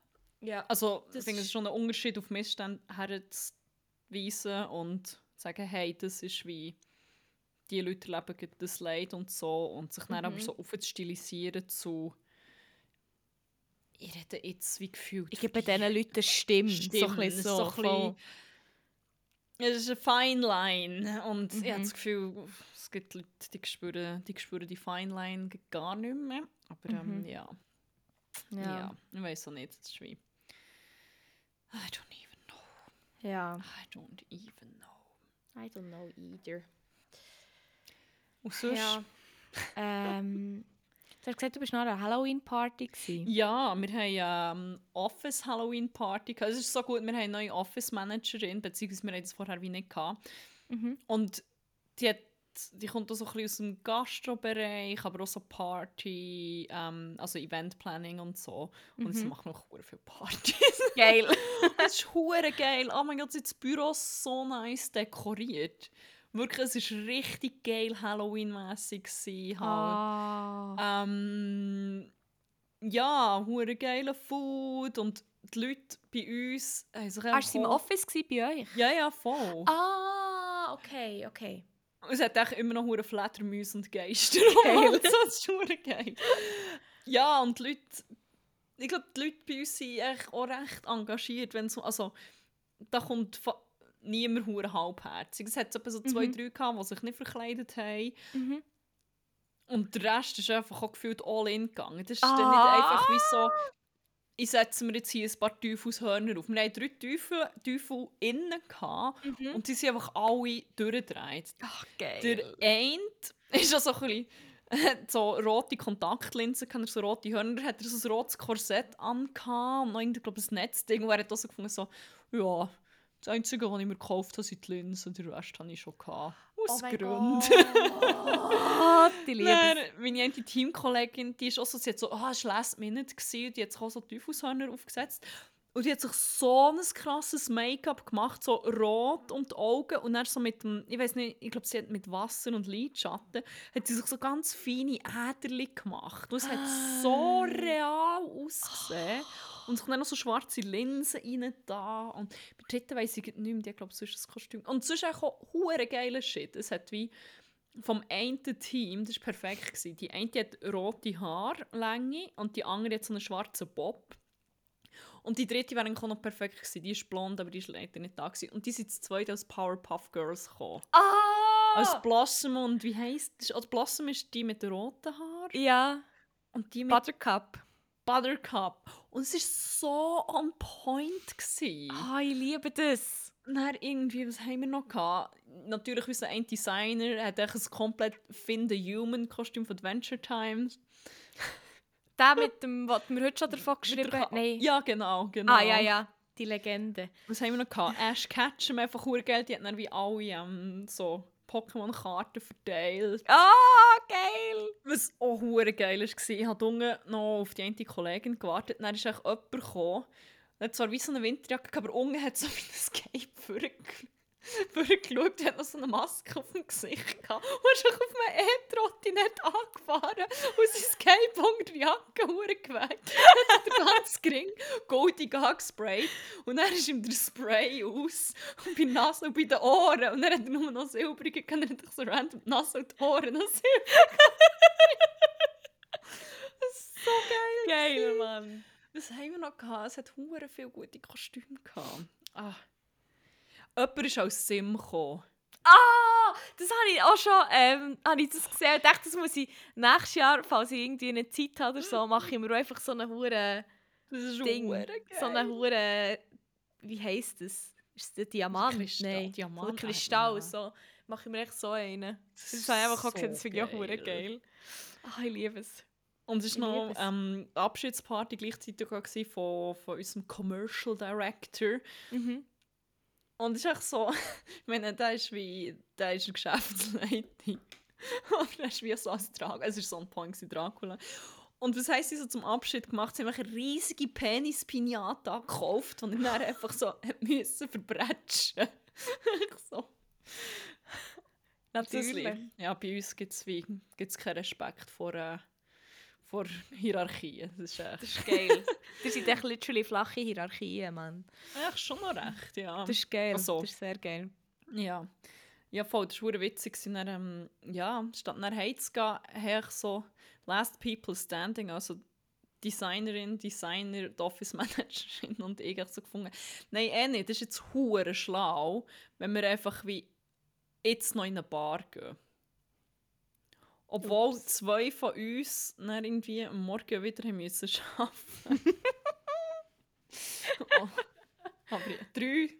Ja. Also ich finde es ist- schon ein Unterschied, auf Missstände herzuweisen und zu sagen, hey, das ist wie die Leute erleben das Leid und so und sich dann aber Mhm. so aufzustilisieren zu ich rede jetzt wie gefühlt. Ich gebe diesen Leuten eine Stimme. so ein bisschen es so. so ein bisschen- Es ist eine fine line und ich habe Mhm. das Gefühl, es gibt Leute, die spüren die, spüren die fine line gar nicht mehr. Aber ähm, Mhm. ja. Ja. ja, ich weiß auch nicht, das ist wie... I don't even know. ja. I don't even know. I don't know either. Und sonst? Ja. ähm, du hast gesagt, du bist nach einer Halloween-Party. Ja, wir haben ähm, Office Halloween Party. gehabt. Es ist so gut, wir haben eine neue Office Managerin, beziehungsweise wir haben das vorher wie nicht gehabt. Mhm. Und die, hat, die kommt auch so ein bisschen aus dem Gastrobereich, aber auch so Party, ähm, also Event Planning und so. Und sie Mhm. macht noch viele Partys. Geil. das ist hure geil. Oh mein Gott, sie hat das Büro so nice dekoriert. Wirklich, es war richtig geil Halloween-mässig. Halt. Ah. Ähm, ja, hure geile Food und die Leute bei uns haben sich Ah, einfach war sie im auch- Office gewesen bei euch? Ja, ja, voll. Ah, okay, okay. Es hat echt immer noch hure Fledermäuse und Geister. Geil. das ist hure geil. Ja, und die Leute, ich glaube, die Leute bei uns sind echt auch recht engagiert, wenn so, also da kommt niemand hure halbherzig. Es hat so zwei, Mhm. drei gehabt, die sich nicht verkleidet haben. Mhm. Und der Rest ist einfach auch gefühlt all in gegangen. Das ist dann Ah. nicht einfach wie so, ich setze mir jetzt hier ein paar Teufelshörner auf. Wir hatten drei Teufel, Teufel innen gehabt, Mhm. und die sind einfach alle durchgedreht. Ach, geil. Der eine ist auch so ein bisschen so rote Kontaktlinsen, kann er so rote Hörner, hat er so ein rotes Korsett angehabt und noch irgendwie, glaube ich, ein Netzding. Und er hat auch so gefunden, so, ja, das Einzige, was ich mir gekauft habe, sind die Linsen, den Rest habe ich schon gehabt. Aus Oh Gründen. Gott, ich liebe Dann, meine eine Teamkollegin, die ist auch so, sie hat so, ah, es war last minute gewesen, und die hat sich auch so Teufelshörner aufgesetzt. Und die hat sich so ein krasses Make-up gemacht, so rot um die Augen und dann so mit dem, ich weiß nicht, ich glaube, sie hat mit Wasser und Lidschatten, hat sie sich so ganz feine Äderli gemacht. Und es hat so real ausgesehen. Und sich dann noch so schwarze Linsen rein da. Und bei der dritten weiss ich nicht mehr, die glaube ich, sonst ein Kostüm. Und sonst auch hure geiler Shit. Es hat wie vom einen Team, das war perfekt. Gewesen. Die eine hat rote Haarlänge und die andere hat so einen schwarzen Bob. Und die dritte wäre noch perfekt gewesen. Die ist blond, aber die ist leider nicht da gewesen. Und die sind zu zweit als Powerpuff Girls gekommen. Ah! Als Blossom und wie heisst das? Also Blossom ist die mit den roten Haaren ja, und die mit Buttercup. Buttercup. Und es war so on point. Gewesen. Ah, ich liebe das. Dann irgendwie, was haben wir noch gehabt? Natürlich unser ein Designer hat ein komplett Finn the Human Kostüm von Adventure Time. Der mit dem, was wir heute schon davon geschrieben haben. Nein. Ja, genau, genau. Ah, ja, ja. Die Legende. Was haben wir noch gehabt? Ash Ketchum, einfach Geld. Die hat dann wie alle ähm, so Pokémon-Karten verteilt. Ah, geil! Was auch hure geil war, ich habe unten noch auf die eine Kollegin gewartet. Dann ist echt jemand gekommen. Er hat zwar wie so eine Winterjacke, aber unten hat so wie ein Escape vorge- vorgeschaut. Er hat noch so eine Maske auf dem Gesicht gehabt. Und ist auf einem E-Trottinett angefahren und sein unter die Jacke hure geweckt. Dann hat er ganz gering goldig angesprayt und dann ist ihm der Spray aus und bei Nase und bei den Ohren. Und dann hat er nur noch silbrige, kann er sich so random die Nase und die Ohren noch das ist so geil. Geil. Mann. Was haben wir noch gehabt? Es hat hure viele gute Kostüme gehabt. Ah. Jemand ist als Sim gekommen. Ah, das habe ich auch schon ähm, habe ich das gesehen. Ich dachte, das muss ich nächstes Jahr, falls ich irgendwie eine Zeit habe oder so, mache ich mir einfach so eine hure Das ist Ding. So eine hure, wie heisst das? Ist es der Diamant? Kristall- Nein, Diamant, äh, Kristall. ja. So. Mache ich mir echt so einen. Das Das ist habe ich einfach so gesehen, das finde ich auch hure geil. Ah, ich liebe es. Und es war noch ähm, die Abschiedsparty gleichzeitig von, von unserem Commercial Director. Mhm. Und es ist echt so, ich meine, der ist wie, der ist eine Geschäftsleitung. Und er ist wie so als Dracula, es war so ein Point gewesen, Dracula. Und was heisst sie so zum Abschied gemacht? Sie haben eine riesige Penis-Pinata gekauft und dann einfach so müssen verbretschen. so. Natürlich. Ja, bei uns gibt es keinen Respekt vor, äh, vor Hierarchien. Das ist echt... Das ist geil. das sind echt literally flache Hierarchien, Mann. Echt schon noch recht, ja. Das ist geil. Also. Das ist sehr geil. Ja. Ja, voll, das war witzig. Und dann, ähm, ja, statt nach Hause zu gehen, habe ich so Last People Standing, also Designerin, Designer, die Office Managerin und ich so gefunden. Nein, eh nicht. Das ist jetzt hure schlau, wenn wir einfach wie jetzt noch in eine Bar gehen. Obwohl Ups. zwei von uns dann irgendwie am Morgen wieder haben müssen arbeiten oh. Aber ja, drei.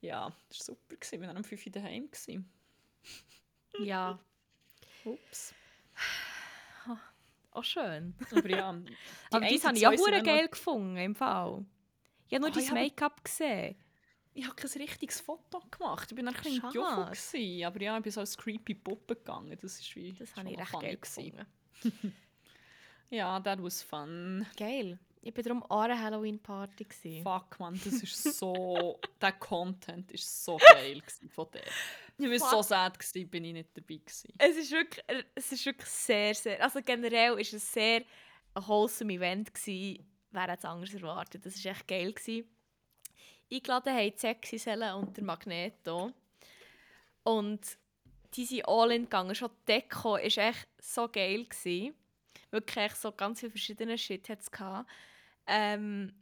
Ja, das war super. Wir waren am 5 Uhr daheim. Ja. Ups. Auch schön. Aber ja. Die Aber das habe ich auch geil gefunden, im Fall. Ich habe nur oh, dein Make-up gesehen ich habe kein richtiges Foto gemacht. Ich war ein bisschen Joffo. Aber ja, ich bin so als creepy Puppe gegangen. Das ist wie Das habe ich recht geil gefunden. ja, that was fun. Geil. Ich war darum auch eine Halloween-Party. Fuck, man, das ist so... der Content war so geil von dir. Ich war so sad, gewesen, bin ich nicht dabei gewesen. Es ist wirklich, es ist wirklich sehr, sehr... Also generell war es sehr ein wholesome Event gewesen. Wer hätte es anders erwartet. Das war echt geil. Gewesen eingeladen haben, die Sexy Selle und der Magneto. Und die sind all in gegangen. Schon die Deko war echt so geil. Gewesen. Wirklich so ganz viele verschiedene Shit hat es ähm,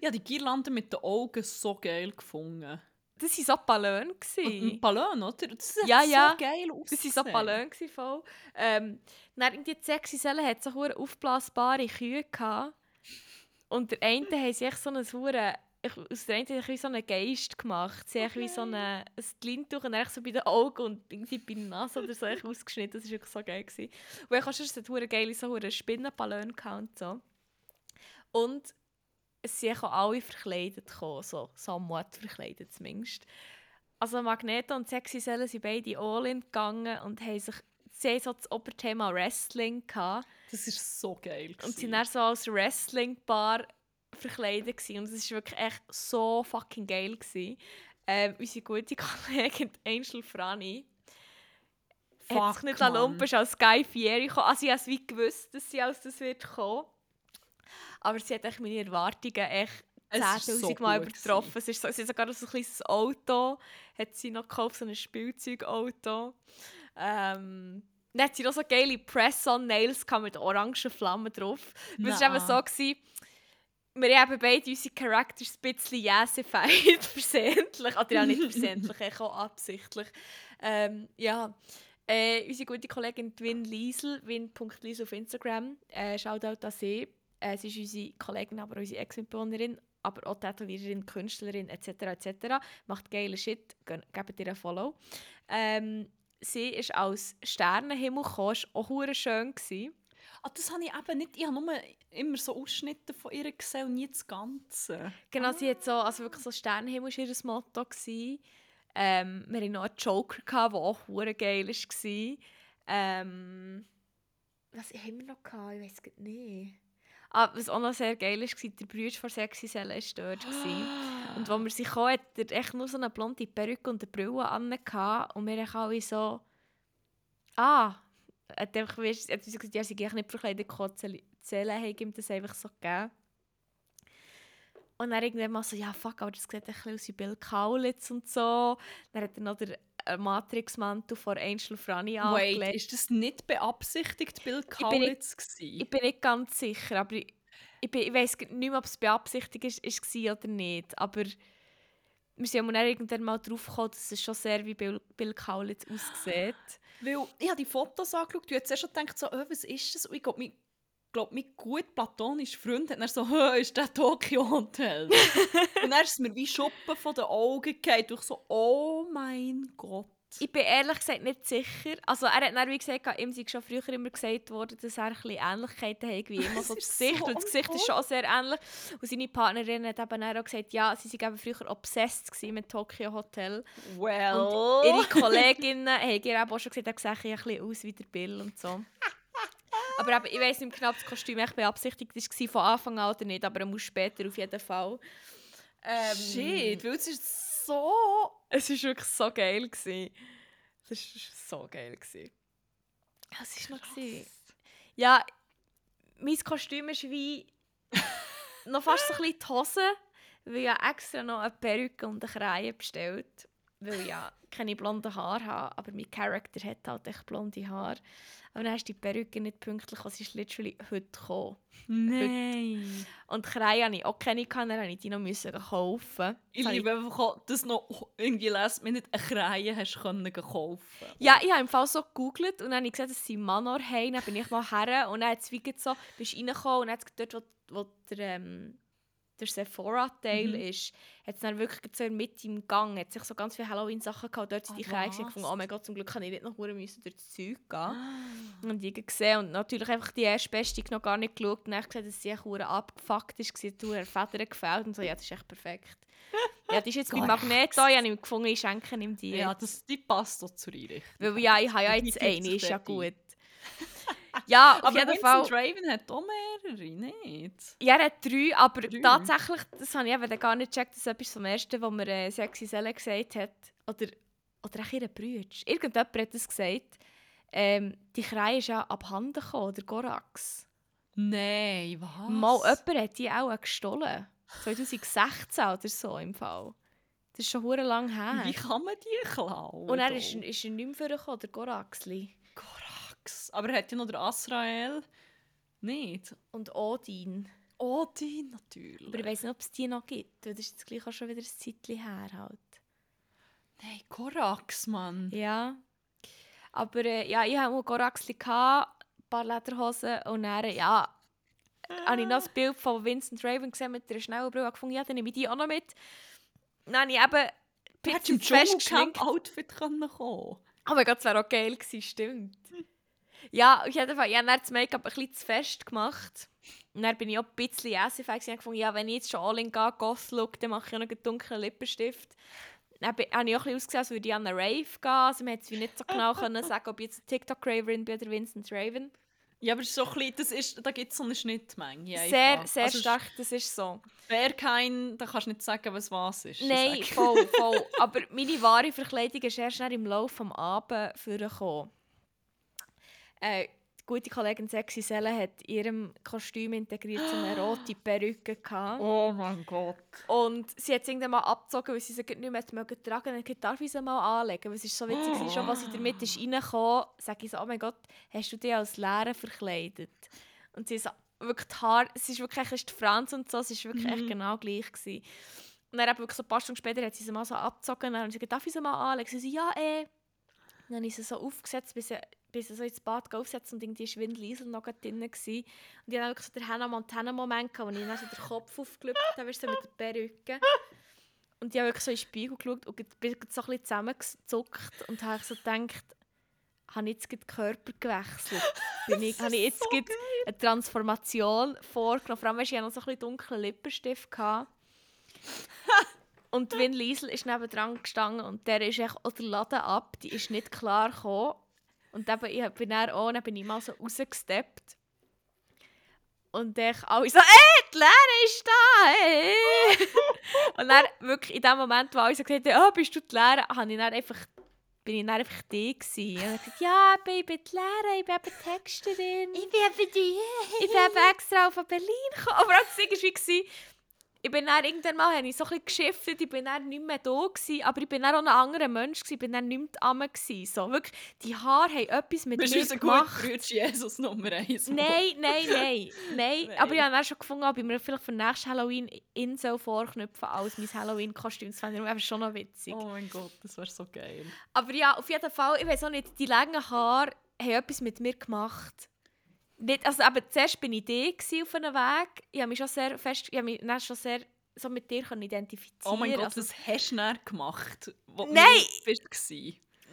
Ja, die Girlande mit den Augen so geil gefunden. Das waren so Ballon. Ein Ballon, oder? Das ja, so ja. geil aus. Das waren so Ballon. Voll. Ähm, dann die sexy Selle hat so aufblasbare Kühe gehabt. Und der eine hat sich so eine ich, aus der einen Seite so einen Geist gemacht. Sie okay. wie so eine, ein Lindtuch und so bei den Augen und irgendwie bei der Nase oder so ausgeschnitten. Das war wirklich so geil. Gewesen. Und ich hatte schon eine geile so Spinnenballon und so. Und es sind auch alle verkleidet gekommen, so somewhat verkleidet zumindest. Also Magneto und Sexy Sellen sind beide all in gegangen und haben sich sie so das Oberthema Wrestling gehabt. Das ist so geil. Gewesen. Und sie sind dann so als Wrestling-Paar verkleidet gewesen. und es war wirklich echt so fucking geil. Gewesen. Ähm, unsere gute Kollegin Angel Fuck, hat sich nicht an Lumpen als Guy Fieri gekommen. Also ich wie gewusst, dass sie aus das wird kommen. Aber sie hat echt meine Erwartungen echt 10'000 so Mal übertroffen. Es ist so, sie hat sogar so ein kleines Auto hat sie noch gekauft, so ein Spielzeugauto. Ähm, dann hat sie noch so geile Press-on-Nails mit orangen Flammen drauf. Es war eben so, gewesen, wir haben beide unsere Characters ein bisschen jäsified, versehentlich. Oder ja, nicht versehentlich, auch absichtlich. Ähm, ja, äh, unsere gute Kollegin Win Liesel, win.liesel auf Instagram, äh, schaut auch an sie. Äh, sie ist unsere Kollegin, aber unsere Ex-Mitbewohnerin, aber auch Tätowiererin, Künstlerin etc. etc. Macht geile Shit, gebt ihr ein Follow. Ähm, sie ist als Sternenhimmel gekommen, war auch schön. Gewesen. Ah, das habe ich eben nicht. Ich habe nur immer so Ausschnitte von ihr gesehen und nie das Ganze. Genau, ah. sie hat so, also wirklich so Sternenhimmel war ihr Motto. Ähm, wir hatten noch einen Joker, der auch geil war. Ähm, was haben wir noch? Gehabt? Ich weiß es nicht. Ah, was auch noch sehr geil war, der Bruder von Sexy Selle war dort. Ah. Und als wir sie kamen, hat er echt nur so eine blonde Perücke und eine Brille an. Und wir haben alle so... Ah, hat einfach, weißt, hat gesagt, ja, sie gehen nicht verkleidet, Zählen haben ihm das einfach so gegeben. Und dann irgendwann mal so, ja fuck, aber das sieht ein bisschen aus wie Bill Kaulitz und so. Dann hat er noch den äh, Matrix-Mantel von Angel Franny angelegt. Wait, ist das nicht beabsichtigt, Bill Kaulitz ich bin, nicht, ich bin nicht ganz sicher, aber ich, ich, ich weiß nicht mehr, ob es beabsichtigt ist, ist oder nicht. Aber wir sind ja irgendwann mal drauf gekommen, dass es schon sehr wie Bill, Bill Kaulitz aussieht. Weil ich habe die Fotos angeschaut und jetzt schon gedacht, so, oh, was ist das? Und ich glaube, mein, glaub, mein gut platonischer Freund hat dann so, hä, ist das Tokyo Hotel? und dann ist mir wie Schuppen von den Augen gefallen. Und ich so, oh mein Gott. Ich bin ehrlich gesagt nicht sicher. Also er hat dann, wie gesagt, ihm sei schon früher immer gesagt worden, dass er ein bisschen Ähnlichkeiten hat wie immer so das Gesicht. So und das Gesicht ist schon sehr ähnlich. Und seine Partnerin hat eben auch gesagt, ja, sie waren früher obsessed mit Tokyo Hotel. Well. Und ihre Kolleginnen haben ihr auch schon gesagt, er sehe ein bisschen aus wie der Bill und so. aber eben, ich weiß nicht genau, ob das Kostüm echt beabsichtigt war von Anfang an oder nicht, aber er muss später auf jeden Fall. Ähm, Shit, weil es ist so... Es war wirklich so geil. Gewesen. Das war so geil. Gewesen. Was war noch? Gewesen? Ja, mein Kostüm ist wie... noch fast so ein bisschen die Hose, weil ich ja extra noch eine Perücke und eine Kreie bestellt weil ich ja keine blonden Haare habe, aber mein Charakter hat halt echt blonde Haare. Aber dann hast du die Perücke nicht pünktlich, sie ist literally heute gekommen. Nein. Und Kreie hatte ich auch keine, dann musste ich die noch müssen kaufen. Ich liebe einfach dass noch irgendwie mir nicht eine Kreie hast können kaufen. Ja, ich habe im Fall so gegoogelt und dann habe ich gesehen, dass sie Manor haben. Dann bin ich mal her und dann hat es so, bist reingekommen und dann hat dort, wo, wo der... Ähm, der Sephora-Teil mhm. ist, hat es dann wirklich so Mitte im Gang, hat sich so ganz viele Halloween-Sachen gehabt, dort sind die Kreise gefunden, oh mein Gott, zum Glück kann ich nicht noch durch das Zeug gehen. Ah. Und die gesehen und natürlich einfach die erste Beste noch gar nicht geschaut und dann gesehen, dass sie echt abgefuckt ist, sie hat Federn gefällt und so, ja, das ist echt perfekt. Ja, die ist jetzt bei Magneto, ich habe ihn gefunden, ich schenke ihm die. Ja, das, die passt doch zur Einrichtung. Weil ja, ich habe ja jetzt eine, ist ja gut. Ja, auf aber jeden Fall. Draven hat auch mehrere, nicht? Ja, er hat drei, aber drei. tatsächlich, das habe ich eben gar nicht gecheckt, das ist etwas vom Ersten, was mir äh, Sexy Selle gesagt hat. Oder, oder auch ihre Brüder. Irgendjemand hat das gesagt. Ähm, die Krei ist ja abhanden gekommen, der Gorax. Nein, was? Mal jemand hat die auch gestohlen. 2016 oder so im Fall. Das ist schon hure lang her. Wie kann man die klauen? Und er ist, ist er nicht mehr vorgekommen, der Goraxli. Aber er hat ja noch der Azrael. Nicht. Und Odin. Odin, natürlich. Aber ich weiß nicht, ob es die noch gibt. Das ist jetzt gleich auch schon wieder ein Zeitchen her. Halt. Nein, Korax, Mann. Ja. Aber äh, ja, ich hatte Korax, ein paar Lederhosen und dann, ja, ah. habe ich noch das Bild von Vincent Raven gesehen mit der schnellen Brille gefunden. Ja, dann nehme ich die auch noch mit. Dann habe ich eben ein bisschen festgeschminkt. Outfit kommen Oh mein Gott, das wäre auch geil gewesen, stimmt. Ja. Ich habe das Make-up ein bisschen zu fest gemacht. Und dann bin ich auch ein bisschen ässig und gefunden, ja, wenn ich jetzt schon all in gehe, Goth-Look, dann mache ich auch noch einen dunklen Lippenstift. Dann habe ich auch ein bisschen ausgesehen, als würde ich an eine Rave gehen. Also man konnte nicht so genau können sagen, ob ich jetzt TikTok-Raverin bin oder Vincent Raven. Ja, aber so bisschen, das ist, da gibt es so eine Schnittmenge. Sehr, sehr also stark, das ist so. Wer kein, da kannst du nicht sagen, was was ist. Nein, voll, voll. aber meine wahre Verkleidung ist erst im Laufe des Abends vorgekommen. Äh, die gute Kollegin Sexy Selle hat in ihrem Kostüm integriert so eine rote Perücke gehabt. Oh mein Gott. Und sie hat es irgendwann mal abgezogen, weil sie sie nicht mehr mögen tragen dann darf ich sie mal anlegen. Weil es ist so witzig, oh. schon als sie damit ist reingekommen, sage ich so, oh mein Gott, hast du dich als Lehrer verkleidet? Und sie ist so, wirklich die Haare, es ist wirklich echt die Franz und so, es ist wirklich mhm. echt genau gleich gewesen. Und dann wirklich so ein paar Stunden später hat sie sie mal so abgezogen und dann hat sie gesagt, darf ich sie mal anlegen? Sie so, ja eh. dann ich sie so aufgesetzt, bis sie bis so ins Bad aufsetzen und irgendwie Schwindeliesel noch drin war. Und ich hatte wirklich so den Hannah Montana-Moment, wo ich dann so den Kopf aufgelöst habe, so mit der Perücke. Und ich habe wirklich so in den Spiegel geschaut und bin so ein bisschen zusammengezuckt und habe so gedacht, habe ich jetzt den Körper gewechselt? Bin ich, habe ich jetzt so eine Transformation vorgenommen? Vor allem, weil ich noch so ein bisschen dunklen Lippenstift hatte. und Win Liesel ist nebendran gestanden und der ist echt auch der Laden ab. Die ist nicht klar gekommen. Und dann, ich bin dann auch, dann bin ich mal so rausgesteppt. Und ich alle so, ey, die Lehre ist da, ey. und dann wirklich in dem Moment, wo alle so gesagt haben, oh, bist du die Lehre, habe ich dann einfach, bin ich dann einfach die gewesen. Und ich gesagt, ja, ich bin die Lehre, ich bin eben Texterin. Ich bin eben die. ich bin eben extra auf Berlin gekommen. Aber auch das war, ich bin dann irgendwann mal ich so ein bisschen geschiftet, ich bin dann nicht mehr da gewesen, aber ich bin dann auch ein anderer Mensch gewesen, ich bin dann nicht mehr gewesen. So, wirklich, die Haare haben etwas mit Bist mir gemacht. gemacht. Bist du Jesus Nummer 1? Nein, nein, nein, nein, Aber ich habe dann schon gefunden, ob ich mir vielleicht für nächstes Halloween in so vorknüpfen als mein Halloween-Kostüm. Das fände ich schon noch witzig. Oh mein Gott, das wäre so geil. Aber ja, auf jeden Fall, ich weiß auch nicht, die langen Haare haben etwas mit mir gemacht nicht, also aber zuerst bin ich die auf einem Weg. Ich habe mich schon sehr fest, ich habe mich dann schon sehr so mit dir identifizieren Oh mein Gott, also, das hast du nicht gemacht, wo Nein! du bist warst.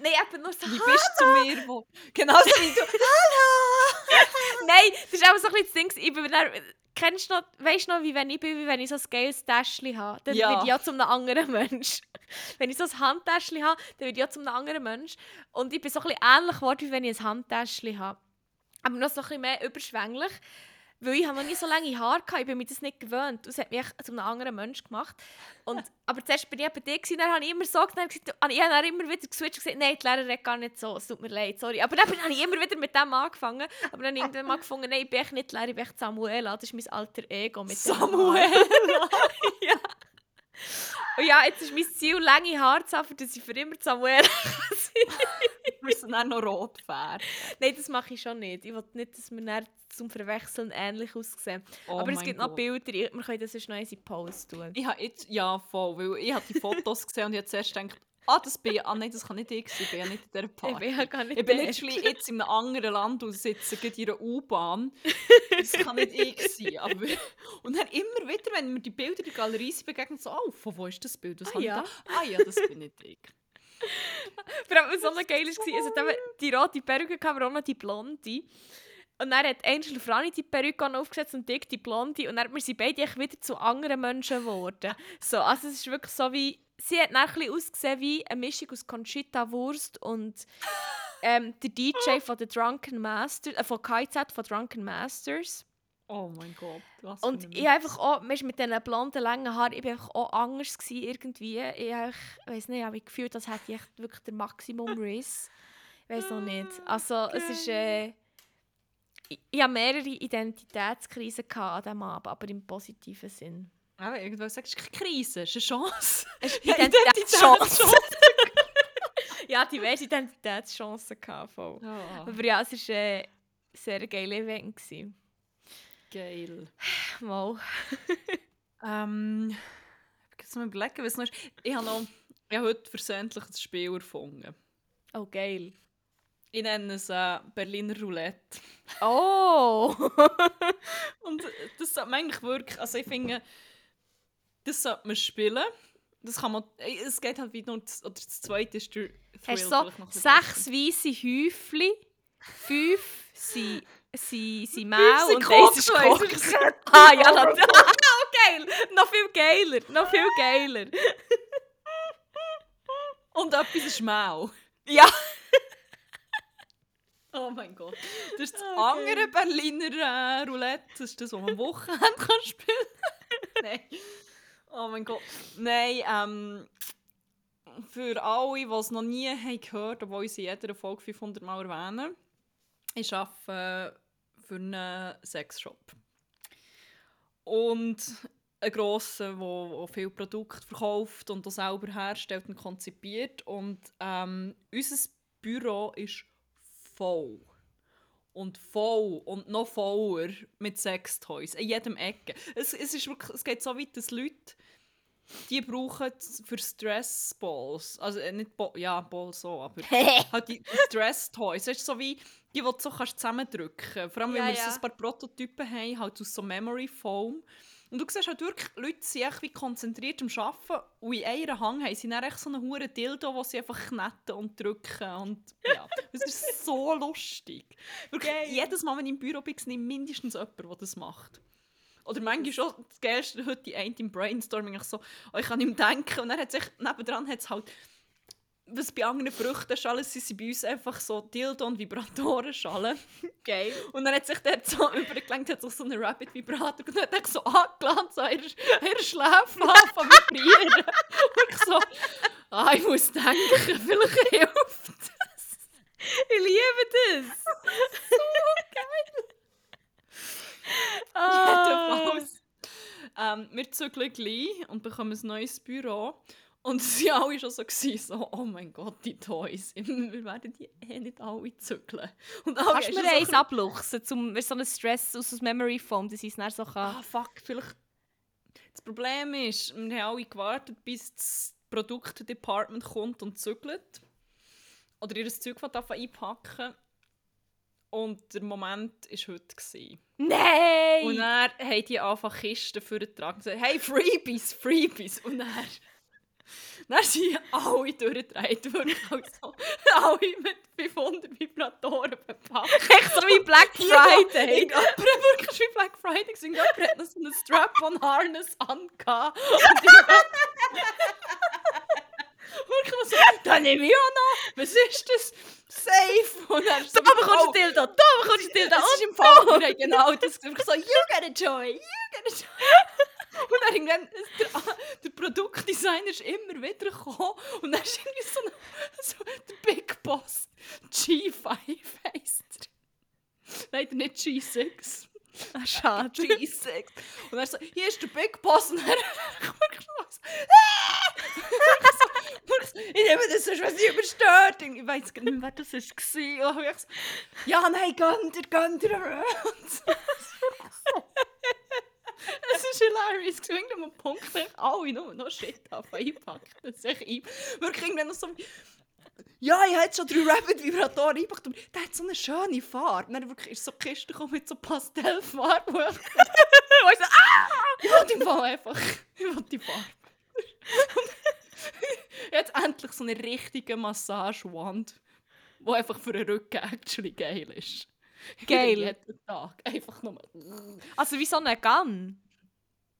Nein, eben nur so, Wie bist du zu mir, wo... Genau so wie du... Hallo! Nein, das ist auch so ein bisschen das Ding, ich bin dann, Kennst du noch, weißt du noch, wie wenn ich bin, wie wenn ich so ein geiles Täschchen habe? Dann ja. ich ja zu einem anderen Mensch. wenn ich so ein Handtäschchen habe, dann ich ja zu einem anderen Mensch. Und ich bin so ein bisschen ähnlich geworden, wie wenn ich ein Handtäschchen habe aber noch so ein bisschen mehr überschwänglich. Weil ich habe noch nie so lange Haare hatte, ich bin mir das nicht gewöhnt. Das hat mich zu einem anderen Menschen gemacht. Und, aber zuerst bin ich bei dir, dann habe ich immer so gesagt, ich habe dann immer wieder geswitcht und gesagt, nein, die Lehrerin redet gar nicht so, es tut mir leid, sorry. Aber dann habe ich immer wieder mit dem angefangen. Aber dann habe ich irgendwann mal gefunden, nein, ich bin echt nicht die Lehrerin, ich bin echt Samuela, das ist mein alter Ego mit. Samuela! ja. Und ja, jetzt ist mein Ziel, lange Haare zu haben, dass ich für immer Samuela kann sein Du musst dann auch noch rot färben. Nein, das mache ich schon nicht. Ich will nicht, dass wir dann zum Verwechseln ähnlich aussehen. Oh Aber es gibt noch. Bilder, ich- wir können das sonst noch in Post tun. Ich habe jetzt, ja voll, weil ich habe die Fotos gesehen und ich habe zuerst gedacht, ah, das bin ich, ah nein, das kann nicht ich sein, ich bin ja nicht in dieser Ich Party. bin ja gar nicht Ich bin literally jetzt in einem anderen Land und sitze in einer U-Bahn. Das kann nicht ich sein. Aber, und dann immer wieder, wenn mir die Bilder in der Galerie begegnen so, oh, von wo ist das Bild? Was Ah, ja. ich da? Ah ja, das bin nicht ich. Vor allem, was so geil war, es hat eben die rote Perücke, aber auch noch die blonde. Und dann hat Angel Franny die Perücke aufgesetzt und Dick die blonde. Und dann sind beide wieder zu anderen Menschen geworden. So, also es ist wirklich so wie... Sie hat dann ein ausgesehen wie eine Mischung aus Conchita Wurst und ähm, der DJ von The Drunken Masters, äh, von KZ von Drunken Masters. Oh mein Gott. Was Und ich habe einfach auch, weißt, mit diesen blonden, langen Haaren, ich war einfach auch anders gewesen, irgendwie. Ich habe, weiß nicht, ich habe gefühlt, das hätte ich wirklich der Maximum-Riss. Ich weiß noch nicht. Also, es ist, äh, ich, ich hatte mehrere Identitätskrisen an diesem Abend, aber im positiven Sinn. Aber irgendwas sagst du, keine Krise, es ist eine Chance. Es ist Ja, Identitätschance. ja, diverse Identitätschancen gehabt, voll. Ja, Aber ja, es war äh, ein sehr geiles Event. Gewesen. Geil. Mal. Ähm, ich muss mal überlegen, was noch ist. Ich habe noch, ich habe heute versehentlich ein Spiel erfunden. Oh, geil. Ich nenne es äh, Berliner Roulette. Oh! Und das sollte man eigentlich wirklich, also ich finde, das sollte man spielen. Das kann man, äh, es geht halt wieder, noch das, oder das zweite ist der Thrill Hast du so noch sechs weisse Häufchen, fünf sind, sind Mehl sind und eins ist Ah ja, natürlich. oh, geil. Noch viel geiler. Noch viel geiler. Und etwas ist Mau. Ja. Oh mein Gott. Das ist das Okay. andere Berliner äh, Roulette. Das ist das, was man am Wochenende kann spielen Nein. Oh mein Gott. Nein, ähm, für alle, die es noch nie haben gehört haben, obwohl ich sie in jeder Folge 500 Mal erwähne, ich arbeite für einen Sexshop. Und ein grosser, der viele Produkte verkauft und das selber herstellt und konzipiert. Und ähm, unser Büro ist voll. Und voll und noch voller mit Sextoys. In jedem Ecke. Es, es, ist wirklich, es geht so weit, dass Leute die brauchen für Stressballs. Also äh, nicht Ball, ja, Ball so, aber halt die Stress-Toys. Es ist so wie die, die du so kannst zusammendrücken Vor allem, wenn Ja, wir ja. so ein paar Prototypen haben, halt aus so Memory Foam. Und du siehst halt wirklich, Leute sind echt wie konzentriert am Arbeiten und in einer Hand haben sie dann echt so einen hohen Dildo, wo sie einfach kneten und drücken und ja, es ist so lustig. Wirklich, Geil. jedes Mal, wenn ich im Büro bin, sehe ich mindestens jemanden, der das macht. Oder manchmal schon, das Geilste heute die eine im Brainstorming, ich so, oh, ich kann ihm denken und dann hat sich, nebendran hat es halt, was bei anderen Früchtenschalen sind, sind bei uns einfach so Dildo- und Vibratorenschalen. Geil. Und dann hat sich der so übergelenkt, hat sich so einen Rabbit-Vibrator und dann hat er so angeladen, so ihre, ihre Schläfe anfangen vibrieren. Und ich so, ah, ich muss denken, vielleicht hilft Ich liebe das. Ah. Jedenfalls. Ähm, wir zügeln gleich und bekommen ein neues Büro. Und sie waren alle schon so, gewesen, so, oh mein Gott, die Toys. Wir werden die eh nicht alle zügeln. Und alle Kannst du mir eins so abluchsen, zum so einen Stress aus dem Memory Foam, dass ich es dann so kann... Ah, fuck, vielleicht. Das Problem ist, wir haben alle gewartet, bis das Produktdepartment kommt und zügelt. Oder ihr Zeug einpacken. Und der Moment war heute. Gewesen. Nein! Und dann haben die einfach Kisten vorgetragen und gesagt, hey, Freebies, Freebies. Und dann, dann sind alle durchgedreht, also, alle mit 500 Vibratoren bepackt. Echt so wie Black Friday. Irgendjemand wirklich wie Black Friday. Irgendjemand hat noch so einen Strap-on-Harness angehabt. Und ich- Wirklich so, dann nehme ich auch noch. Was ist das? safe. Und dann ist Da so wie, bekommst du oh, Dildo, da bekommst du Dildo. Das ist im Fall genau das so, you get a joy, you get a joy. Und dann irgendwann, der, der Produktdesigner ist immer wieder gekommen und dann ist irgendwie so, ein, so der Big Boss, G5 heisst er. Leider nicht G6. Ah, schade. G6. Und er so, hier ist der Big Boss. Und dann guck ich nehme das sonst, was ich überstört. Ich weiß gar nicht mehr, wer das war. Und ich so, ja, nein, gönn dir, gönn dir. Und so. Es ist hilarious. Zu irgendeinem Punkt haben alle nur noch Shit einpacken. Das ist echt ein... Wirklich irgendwann noch so... Ja, ich habe schon drei Rapid Vibratoren eingepackt der hat so eine schöne Farbe. Dann wirklich ist so eine Kiste gekommen mit so Pastellfarbe. wo ich Weißt du, ah! ich will im Fall einfach. Ich will die Farbe. Jetzt endlich so eine richtige Massagewand, die einfach für den Rücken actually geil ist. Geil. Jeden Tag. Einfach nur. Also wie so eine Gun.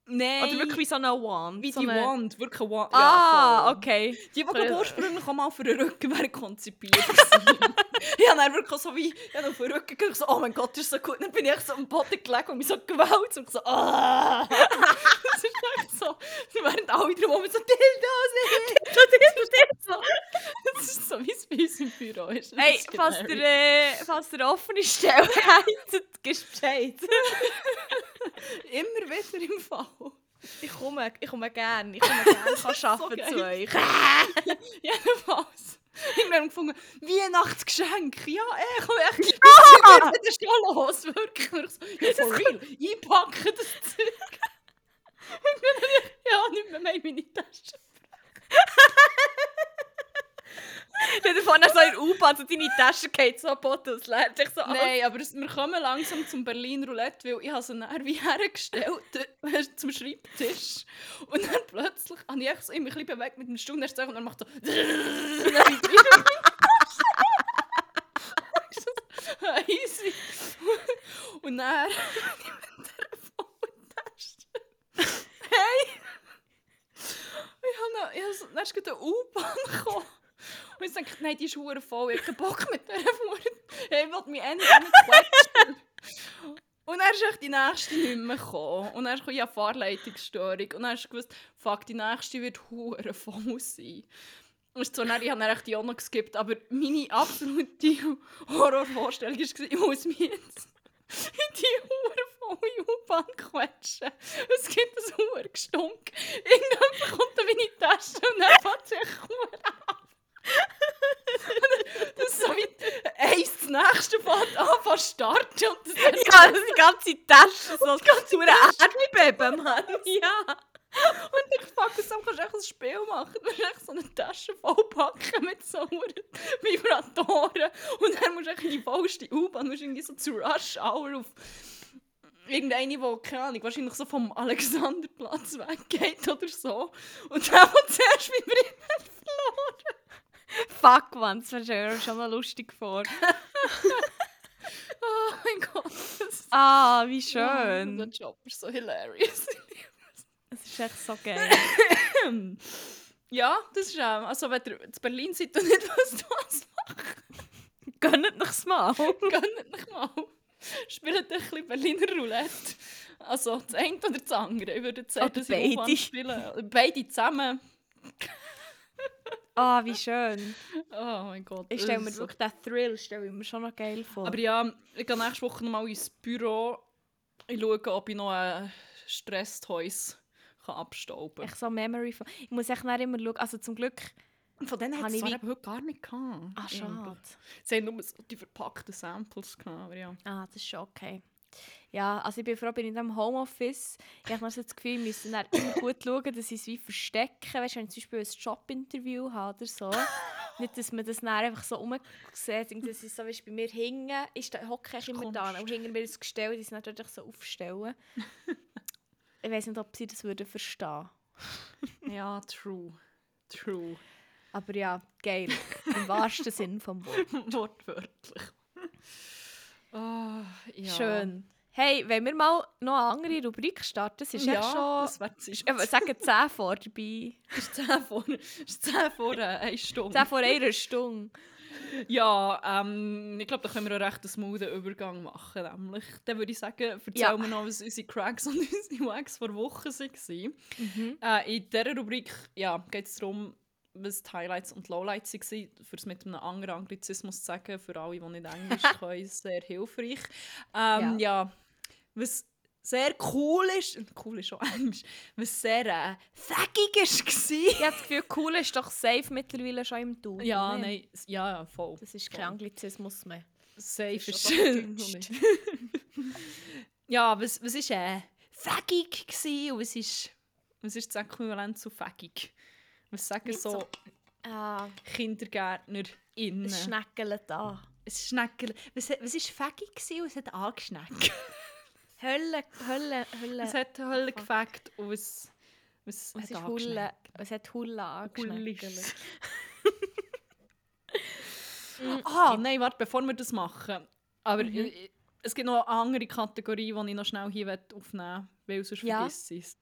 Nein. Oder wirklich wie so eine Wand. wie so die eine... Wand. Wirklich eine Wand. Ah, voll. okay. Die, die ursprünglich auch mal für den Rücken konzipiert gewesen. Habe dann wirklich so wie, habe auf den Rücken gedacht, so, oh mein Gott, das ist so gut. Dann bin ich echt so am Boden gelegen und mich so gewälzt und so, ah. Das ist echt so, während alle drum so, Dildos, Dildo. Das ist so, wie es bei uns im Büro ist. Hey, falls äh, falls der offene Stelle habt, gibst Bescheid. Immer wieder im Fall. Ich komme, ich komme gerne. Ich komme gerne kann arbeiten geil. zu euch. Jedenfalls. Irgendwann gefunden, Weihnachtsgeschenk. Ja, eh, komm echt. Ja! Das ist ja los, wirklich. Ich so, ja, for real. Einpacken das Zeug. Habe ich, ja, nicht mehr, mehr in meine Tasche. Stell dir vor, so in der U-Bahn, so deine Tasche geht so Boden aus, leert dich so Nein, aber es, wir kommen langsam zum Berlin Roulette, weil ich habe sie dann wie hergestellt äh, zum Schreibtisch. Und dann plötzlich habe ich so immer ein bisschen bewegt mit dem Stuhl und dann und macht so... Und so, Easy. Und dann... Telefontasche. Hey! Ich habe noch... Ich habe so, dann ist gerade eine U-Bahn gekommen. Und ich dachte, nein, die ist hure voll, ich habe Bock mit dieser Hure. Ich will mich endlich quetschen. Und dann echt die nächste nicht mehr gekommen. Und dann kam ja Fahrleitungsstörung. Und dann du gewusst, fuck, die nächste wird hure voll sein. Und zwar nicht, ich habe dann die auch noch geskippt, aber meine absolute Horrorvorstellung war, ich muss mich jetzt in die hure volle U-Bahn quetschen. Es gibt ein hure Gestunk. Irgendjemand kommt in meine Tasche und dann fängt sich ab. Das ist so wie eins das nächste fängt an, fast starten und das Ja, das die ganze Tasche so. Das ganze Erdbeben, Mann. Ja. Und ich fuck dann kannst du echt ein Spiel machen. Du musst echt so eine Tasche vollpacken mit so Vibratoren. Und dann musst du echt in die vollste U-Bahn, musst irgendwie so zu Rush Hour auf irgendeine, die, keine Ahnung, wahrscheinlich so vom Alexanderplatz weggeht oder so. Und dann, der zuerst vibriert, hat verloren. Fuck, Mann, das wäre schon- schon mal lustig vor. Oh mein Gott. Ah, wie schön. der Job ist so hilarious. Das ist echt so geil. ja, das ist auch. Also, wenn ihr in Berlin seid und nicht wisst, was Gönnt nich's mal. Gönnt nicht mal. Spielt ein bisschen Berliner Roulette. Also das eine oder das andere. Ich würde sagen, Oder dass ich beide. spielen. Beide zusammen. Ah, wie schön. Oh mein Gott. Ich stelle mir wirklich den Thrill stelle ich mir schon noch geil vor. Aber ja, ich gehe nächste Woche nochmal ins Büro. Ich schaue, ob ich noch ein Stresstoys kann abstauben echt so Memory von... Ich muss echt immer schauen. Also zum Glück... kann. Von denen hat ich es wie- heute gar nicht gehabt. Ah, schade. Sie haben nur so die verpackten Samples gehabt. Aber ja. Ah, das ist schon okay. Ja, also ich bin froh, bin in diesem Homeoffice. Ich habe so das Gefühl, ich müsste dann immer gut schauen, dass ich es wie verstecke. Weißt du, wenn ich zum Beispiel ein Jobinterview habe oder so. Nicht, dass man das dann einfach so rumsieht. Das ist so, weißt, bei mir hinten ist da hocke ich immer da. Und hinter mir das Gestell, die sind natürlich so aufstellen. ich weiß nicht, ob sie das würden verstehen ja, true. True. Aber ja, geil. Im wahrsten Sinn vom Wort. Wortwörtlich. Ah, ja. Schön. Hey, wenn wir mal noch eine andere Rubrik starten, das ist ja, echt schon... das wäre. Ich sage 10 vor dabei. ist 10 vor, ist 10 vor äh, 1 Stunde. 10 vor einer Stunde. Ja, ähm, ich glaube, da können wir einen recht smoothen Übergang machen. Nämlich, dann würde ich sagen, erzählen Ja. wir noch, was unsere Cracks und unsere Wags vor Wochen waren. Mhm. Äh, in dieser Rubrik ja, geht es darum, was die Highlights und Lowlights waren. Für es mit einem anderen Anglizismus zu sagen, für alle, die nicht Englisch können, ist sehr hilfreich. Ähm, ja. was sehr cool ist, cool ist auch Englisch, was sehr äh, fäckig war. Ich habe das Gefühl, cool ist doch safe mittlerweile schon im Duden. ja, ne? nein, ja, ja, voll. Das ist voll. kein Anglizismus mehr. Safe ist ist nicht. ja, was, was ist äh, fäckig und was ist, was ist das Äquivalent zu fäckig? Was sagen Nicht so, so- Ah, KindergärtnerInnen? es schneckelt an. Es Schnecken. Was, was ist fäckig gsi und es hat angeschneckt? Hölle, Hölle, Hölle. es hat Hölle gefackt und es, es, Es hat Hulle, es hat Hulle angeschneckelt. Hullis. Ah, nein, warte, bevor wir das machen. Aber Mhm. äh, es gibt noch eine andere Kategorie, die ich noch schnell hier aufnehmen will, weil sonst Ja. vergiss ich es.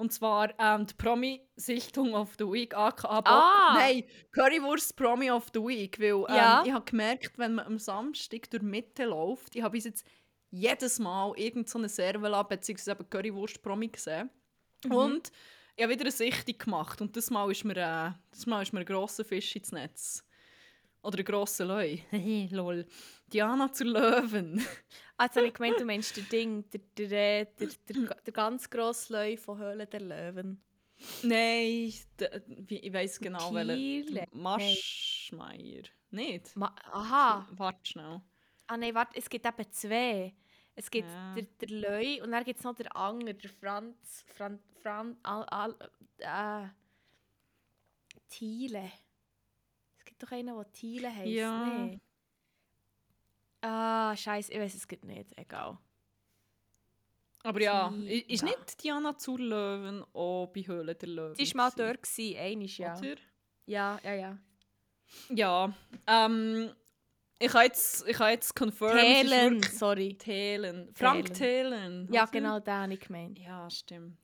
Und zwar ähm, die Promi-Sichtung of the Week. aka Bock- Ah! Nein, Currywurst Promi of the Week. Weil ähm, Ja. ich habe gemerkt, wenn man am Samstag durch die Mitte läuft, ich habe bis jetzt jedes Mal irgendeine so eine Servola bzw. Currywurst Promi gesehen. Mhm. Und ich habe wieder eine Sichtung gemacht und das Mal ist mir, äh, das Mal ist mir ein grosser Fisch ins Netz. Oder ein grosser Leu. Lol. Diana zur Löwen. Jetzt habe ich gemeint, du meinst den Ding, der, der, der, der, ganz grosse Leu von Höhle der Löwen. Nein, ich weiß genau welchen. Maschmeier. Nicht? Aha. Warte schnell. Ah nein, warte, es gibt eben zwei. Es gibt Ja. der, der Leu und dann gibt es noch der Anger, der Franz, Fran, Fran, al, al, äh, Thiele. Es gibt doch einen, der Thiele heisst, Ja. nee. Ah, scheiße, ich weiß es gibt nicht, egal. Aber ja, Tina. i- ist nicht Diana zur Löwen auch bei Höhle der Löwen? Sie war mal dort, gewesen, einiges, ja. Oder? Ja, ja, ja. Ja. Ähm, ich kann jetzt, ich kann jetzt confirm. es ist Thelen, sorry. Thelen. Frank Thelen. Ja, genau, den habe ich gemeint. Ja, stimmt.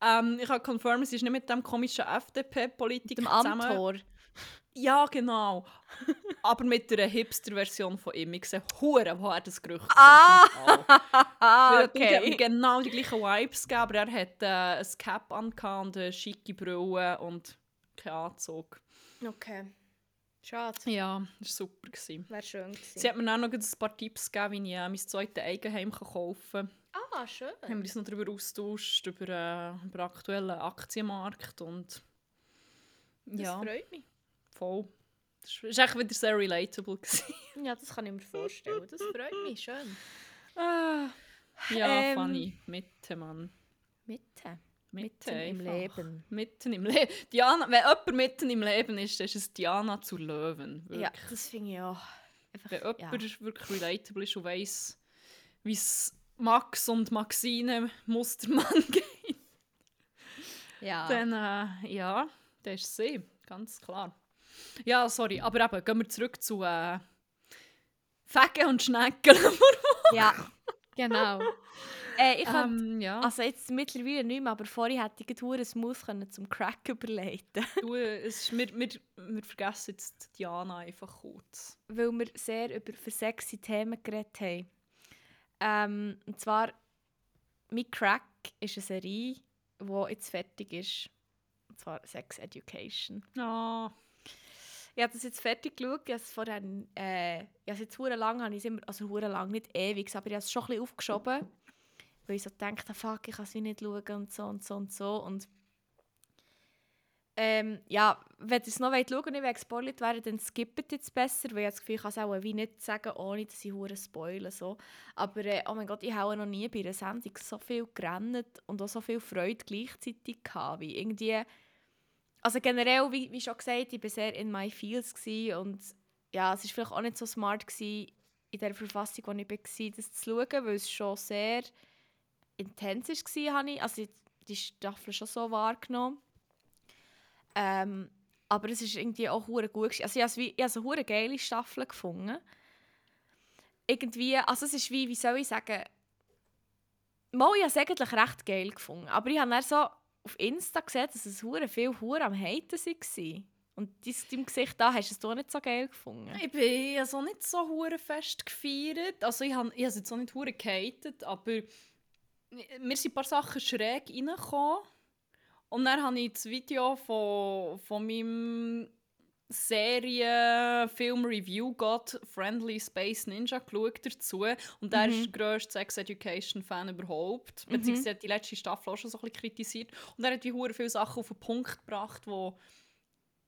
Ähm, ich kann confirm, es ist nicht mit dem komischen FDP-Politiker zusammen. Amtor. Ja, genau. Aber mit einer Hipster-Version von ihm. Ich sehe Huren, wo er das Gerücht Ah! kommt. Ah, Er hat genau die gleichen Vibes gegeben, aber er hat äh, ein Cap angehabt und eine schicke Brille und keinen Anzug. Okay. Schade. Ja, das war super. Wäre schön gewesen. Sie hat mir dann noch ein paar Tipps gegeben, wie ich äh, mein zweites Eigenheim kaufen kann. Ah, schön. Wir haben uns noch darüber austauscht, über, äh, über den aktuellen Aktienmarkt und Das ja, freut mich. Voll. Das war echt wieder sehr relatable. gewesen. Ja, das kann ich mir vorstellen. Das freut mich, schön. ah, ja, Ähm, funny. Mitte, Mann. Mitte. Mitte Mitten im. Leben. Mitten im Leben. Diana, wenn jemand mitten im Leben ist, dann ist es Diana zu Löwen. Wirklich. Ja, das finde ich auch. Einfach, Wenn jemand ja. wirklich relatable ist und weiss, wie es Max und Maxine Mustermann geht, ja. dann äh, ja, das ist sie, ganz klar. Ja, sorry, aber eben, gehen wir zurück zu äh, Fegen und Schnecken. ja, genau. Äh, ich kann, ähm, ja, also jetzt mittlerweile nicht mehr, aber vorher hätte ich gerade Smooth können zum Crack überleiten du, es ist, wir, wir, wir vergessen jetzt Diana einfach kurz. weil wir sehr über für sexy Themen geredet haben. Ähm, und zwar, «My Crack» ist eine Serie, die jetzt fertig ist. Und zwar «Sex Education». Ah, Ich habe das jetzt fertig geschaut. Ich habe es vorher, äh, ich habe jetzt hure lang, habe immer, also hure lang, nicht ewig, aber ich habe es schon ein bisschen aufgeschoben, weil ich so gedacht habe, fuck, ich kann es nicht schauen und so und so und so. Und ähm, ja, wenn ihr es noch wollt schauen und nicht gespoilert werden, dann skippt jetzt besser, weil ich das Gefühl, ich kann es auch wie nicht sagen, ohne dass ich hure spoilern so. Aber äh, oh mein Gott, ich habe noch nie bei einer Sendung so viel gerannt und auch so viel Freude gleichzeitig gehabt, wie irgendwie also generell, wie, wie schon gesagt, ich war sehr in my feels und ja, es war vielleicht auch nicht so smart gsi in der Verfassung, wo ich war, das zu schauen, weil es schon sehr intens war, habe ich, also die Staffel schon so wahrgenommen. Ähm, aber es ist irgendwie auch hure gut. gewesen. Also ich habe wie- ich habe hure geile Staffel gefunden. Irgendwie, also es ist wie, wie soll ich sagen, Mal, ich habe es eigentlich recht geil gefunden, aber ich habe dann so auf Insta gesehen, dass es hure viel hure am Haten waren. Und dies, deinem Gesicht da hast du es nicht so geil gefunden. Ich bin also nicht so hure fest gefeiert. Also ich habe es jetzt auch nicht hure gehatet, aber mir sind ein paar Sachen schräg reingekommen. Und dann habe ich das Video von, von meinem Serie, Film Review Gott Friendly Space Ninja geschaut dazu. Und der Mhm. ist der grösste Sex Education Fan überhaupt. Mhm. Beziehungsweise hat die letzte Staffel auch schon so ein bisschen kritisiert. Und er hat wie hure viele Sachen auf den Punkt gebracht, wo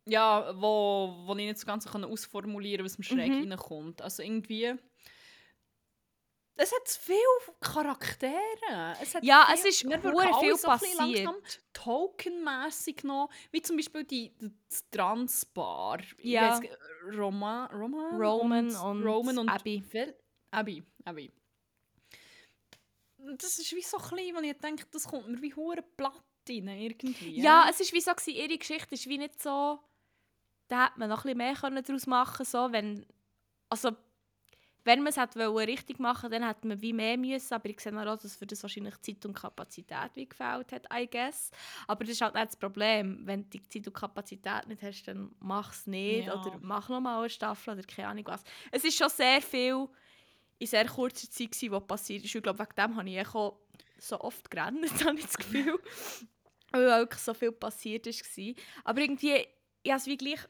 ja, wo, wo ich nicht so ganz so ausformulieren kann, was mir schräg Mhm. reinkommt. Also irgendwie... Es hat zu viele Charaktere. Es hat Ja, viel, es ist mir viel so passiert. Tokenmässig noch, wie zum Beispiel die, die, Transbar. Ja. g- Roma, Roma Roman und Roman und Abby. Abby. Abby. Das ist wie so klein, wo ich denke, das kommt mir wie hure platt rein, irgendwie. Ja, es war wie so, gewesen, ihre Geschichte ist wie nicht so... Da hätte man noch ein bisschen mehr können daraus machen so, wenn... Also, wenn man es wollen, richtig machen dann hätte man wie mehr müssen, aber ich sehe auch, dass für das wahrscheinlich Zeit und Kapazität wie gefällt hat, I guess. Aber das ist halt nicht das Problem. Wenn du die Zeit und Kapazität nicht hast, dann mach es nicht Ja. oder mach noch mal eine Staffel oder keine Ahnung was. Es ist schon sehr viel in sehr kurzer Zeit, gewesen, was passiert ist. Ich glaube, wegen dem habe ich auch so oft gerannt, habe ich das Gefühl. Weil wirklich so viel passiert ist. Aber irgendwie, ich habe es wie gleich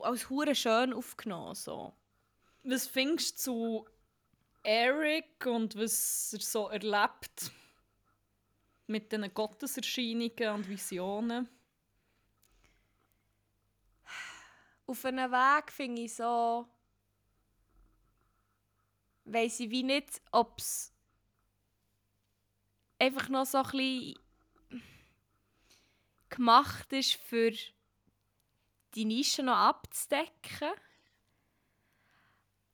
als hure schön aufgenommen. So. Was findest du zu Eric und was er so erlebt mit diesen Gotteserscheinungen und Visionen? Auf einem Weg finde ich so... Weiss ich wie nicht, ob es einfach noch so ein gemacht ist, für die Nische noch abzudecken.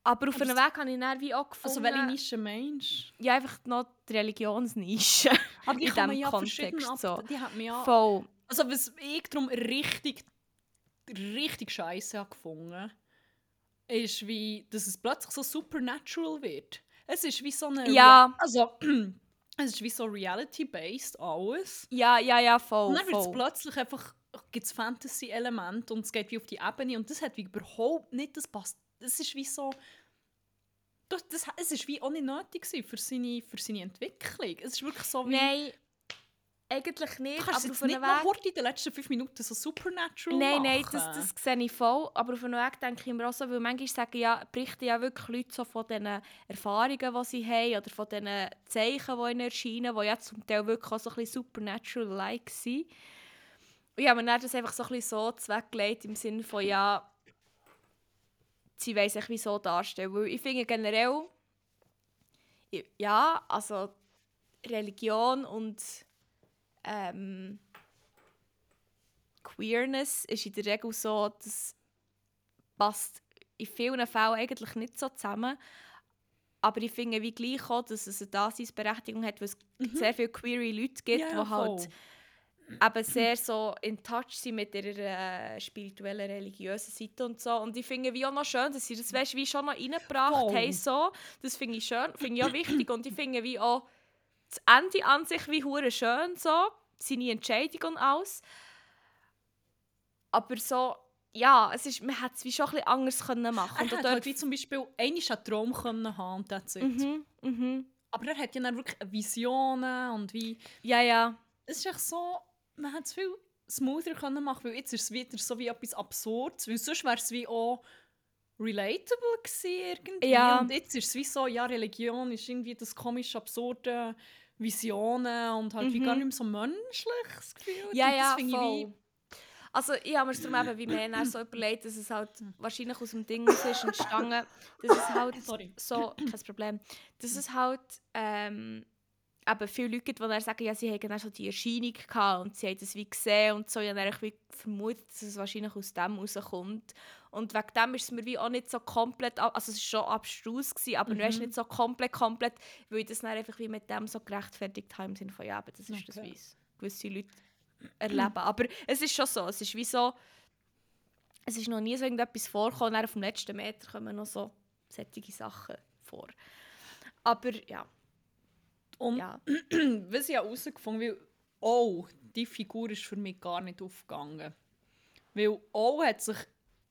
Aber auf einem es- Weg habe ich dann wie auch gefunden... Also welche Nische meinst Ja, einfach noch die Religionsnische. du? Aber In kann man diesem ja Kontext so. Die hat man ja... Voll. Also was ich darum richtig, richtig scheiße habe gefunden, ist wie, dass es plötzlich so supernatural wird. Es ist wie so eine... Ja. Rea- Also, es ist wie so reality-based alles. Ja, ja, ja, voll. Und dann wird es plötzlich einfach gibt's Fantasy-Element und es geht wie auf die Ebene und das hat wie überhaupt nicht, das passt, das ist wie so, das, das, es ist wie auch nicht nötig für seine, für seine Entwicklung. Es ist wirklich so wie, Nein, eigentlich nicht. du aber kannst auf jetzt einem nicht noch Weg... heute in den letzten fünf Minuten so supernatural Nein, machen. nein, das, das sehe ich voll. Aber auf einem Weg denke ich mir auch so, weil manchmal sagen ja, berichten ja wirklich Leute so von diesen Erfahrungen, die sie haben oder von diesen Zeichen, die ihnen erscheinen, die ja zum Teil wirklich auch so ein bisschen supernatural-like sind. Und ich habe mir das einfach so ein bisschen so zweckgelegt im Sinne von, ja, sie wollen sich wie so darstellen. Weil ich finde generell, ja, also Religion und ähm, Queerness ist in der Regel so, das passt in vielen Fällen eigentlich nicht so zusammen. Aber ich finde wie gleich auch, dass es eine Daseinsberechtigung hat, weil es sehr viele queere Leute gibt, ja, die halt voll. Eben sehr so in touch sind mit ihrer äh, spirituellen, religiösen Seite und so. Und ich finde wie auch noch schön, dass sie das weißt, wie schon noch reingebracht Voll. haben. So. Das finde ich schön, finde ich auch wichtig. Und ich finde wie auch das Ende an sich wie hure schön so, seine Entscheidung und alles. Aber so, ja, es ist, man hätte es wie schon bisschen anders können machen Er Und auch hat dort- halt wie zum Beispiel einen Traum können haben und that's it. Mhm, mhm. Aber er hat ja dann wirklich Visionen und wie... Ja, ja. Es ist echt so, man hätte es viel smoother können machen weil jetzt ist es wieder so wie etwas Absurdes, weil sonst wäre es wie auch relatable gewesen irgendwie. Ja. Und jetzt ist es wie so, ja, Religion ist irgendwie das komische, absurde Visionen und halt wie Mhm. gar nicht mehr so menschlich das Gefühl. Ja, ja, ich voll. wie- Also ich habe mir es darum eben wie mehr so überlegt, dass es halt wahrscheinlich aus dem Ding ist entstanden, dass es halt Sorry. so, kein Problem, dass es halt ähm, eben viele Leute gibt, die dann sagen, ja, sie hätten dann so die Erscheinung gehabt und sie haben das wie gesehen und so. Ich habe dann wie vermutet, dass es wahrscheinlich aus dem rauskommt. Und wegen dem ist es mir wie auch nicht so komplett, also es war schon abstrus, gewesen, aber Mhm. du hast nicht so komplett, komplett, weil ich das dann einfach wie mit dem so gerechtfertigt habe, im Sinne von, ja, aber das ist das, Okay. wie es gewisse Leute erleben. Aber es ist schon so, es ist wie so, es ist noch nie so irgendetwas vorgekommen, auf dem letzten Meter kommen noch so solche Sachen vor. Aber ja, Und ja. was ich herausgefunden habe, oh, die Figur ist für mich gar nicht aufgegangen. Weil O hat sich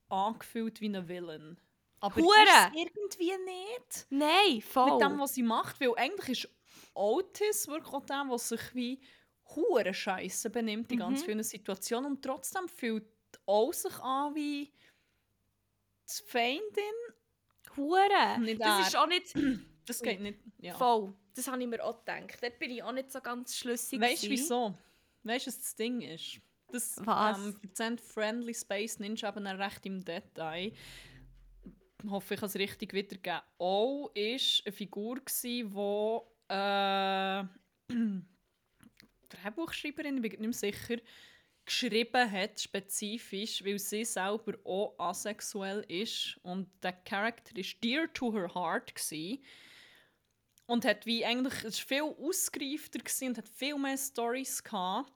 angefühlt wie ein Villain. Aber Hure! irgendwie nicht. Nein, voll. Mit dem, was sie macht. Weil eigentlich ist Otis wirklich auch der, der sich wie hure Scheiße benimmt in ganz Mhm. vielen Situationen. Und trotzdem fühlt O sich an wie die Feindin. Hure. Das ist auch nicht Das geht nicht. Ja. voll. Das habe ich mir auch gedacht. Dort bin ich auch nicht so ganz schlüssig. Weißt du wieso? Weißt du, was das Ding ist? Das Was? Ähm, Friendly Space Ninja eben dann recht im Detail. Ich hoffe, ich kann es richtig wiedergeben. O war eine Figur, die äh, Drehbuchschreiberin, ich bin nicht mehr sicher, geschrieben hat, spezifisch, weil sie selber auch asexuell ist. Und der Charakter ist dear to her heart. Gewesen. Und hat wie eigentlich, es war viel ausgereifter gewesen und hat viel mehr Stories gehabt.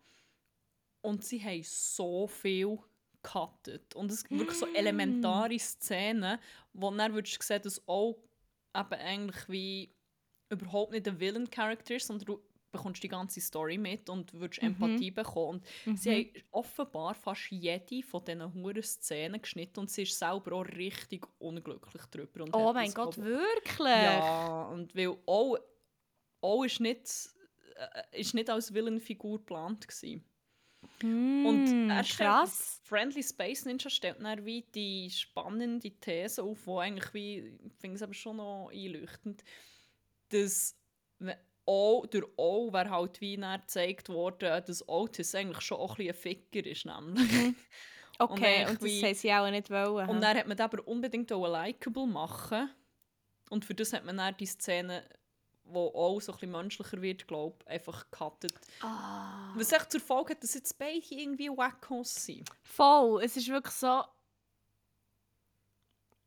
Und sie haben so viel gecuttet. Und es sind wirklich so elementare Szenen, wo dann würdest du sehen, dass auch eben eigentlich wie überhaupt nicht ein Villain-Charakter ist, sondern bekommst die ganze Story mit und würdest Empathie bekommen. Und sie haben offenbar fast jede von diesen huren Szenen geschnitten und sie ist selber auch richtig unglücklich darüber. Und Oh mein Gott, wirklich? ja, und weil auch, auch ist nicht, äh, ist nicht als Villain-Figur geplant gewesen. Und Mm, er krass. Friendly Space Ninja stellt dann wie die spannende These auf, die eigentlich wie, ich finde es aber schon noch einleuchtend, dass auch, durch O wäre halt wie dann gezeigt worden, dass Otis eigentlich schon auch ein bisschen ein Ficker ist, nämlich. Okay, eigentlich und, das wie- haben sie auch nicht wollen. Und dann hat man aber unbedingt auch likable machen. Und für das hat man dann die Szene, wo auch so ein bisschen menschlicher wird, glaube ich, einfach gecuttet. Ah. Was echt zur Folge hat, dass jetzt beide irgendwie Wackos sind. Voll, es ist wirklich so...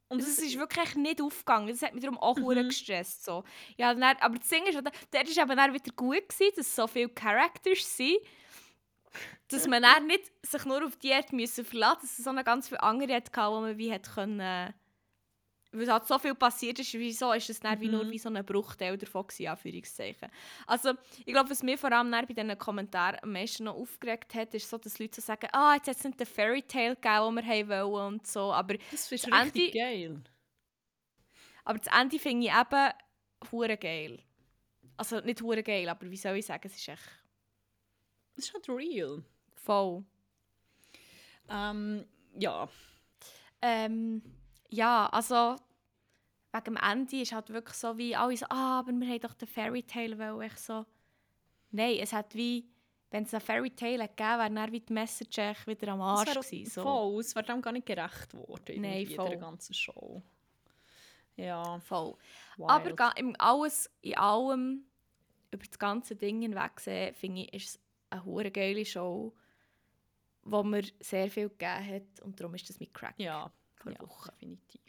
Und Es ist wirklich nicht aufgegangen. Das hat mich darum auch mhm. Gestresst. So. Ja, dann, aber das Ding ist, der ist eben dann wieder gut gewesen, dass so viele Characters sind, dass man dann nicht sich nur auf die hat müssen verlassen, dass es so ganz viele andere hatte, wo man wie hat können... Weil halt so viel passiert ist, wieso ist es dann wie nur Mhm. wie so ein Bruchteil davon gewesen, Anführungszeichen. Also, ich glaube, was mir vor allem bei diesen Kommentaren am meisten noch aufgeregt hat, ist so, dass Leute so sagen, ah, jetzt hat es nicht den Fairy Tale gegeben, den wir haben wollen und so, aber das ist das richtig Ende- geil. aber das Ende finde ich eben hure geil. Also nicht hure geil, aber wie soll ich sagen, es ist echt Das ist halt real. voll. Ähm, ja. Ähm, ja, also wegen dem Ende ist halt wirklich so wie alle so, ah, aber wir haben doch den Fairy Tale wollen. Ich so, nein, es hat wie, wenn es einen Fairy Tale gegeben wäre dann wie die Message wieder am Arsch es gewesen. So. voll, es wäre dem gar nicht gerecht worden. Nein, voll. der ganzen Show. Ja, voll. wild. Aber im alles, in allem, über das ganze Ding hinweg gesehen, finde ich, ist es eine hure geile Show, wo mir sehr viel gegeben hat. Und darum ist das mit Crack Ja, vor ja Wochen. definitiv.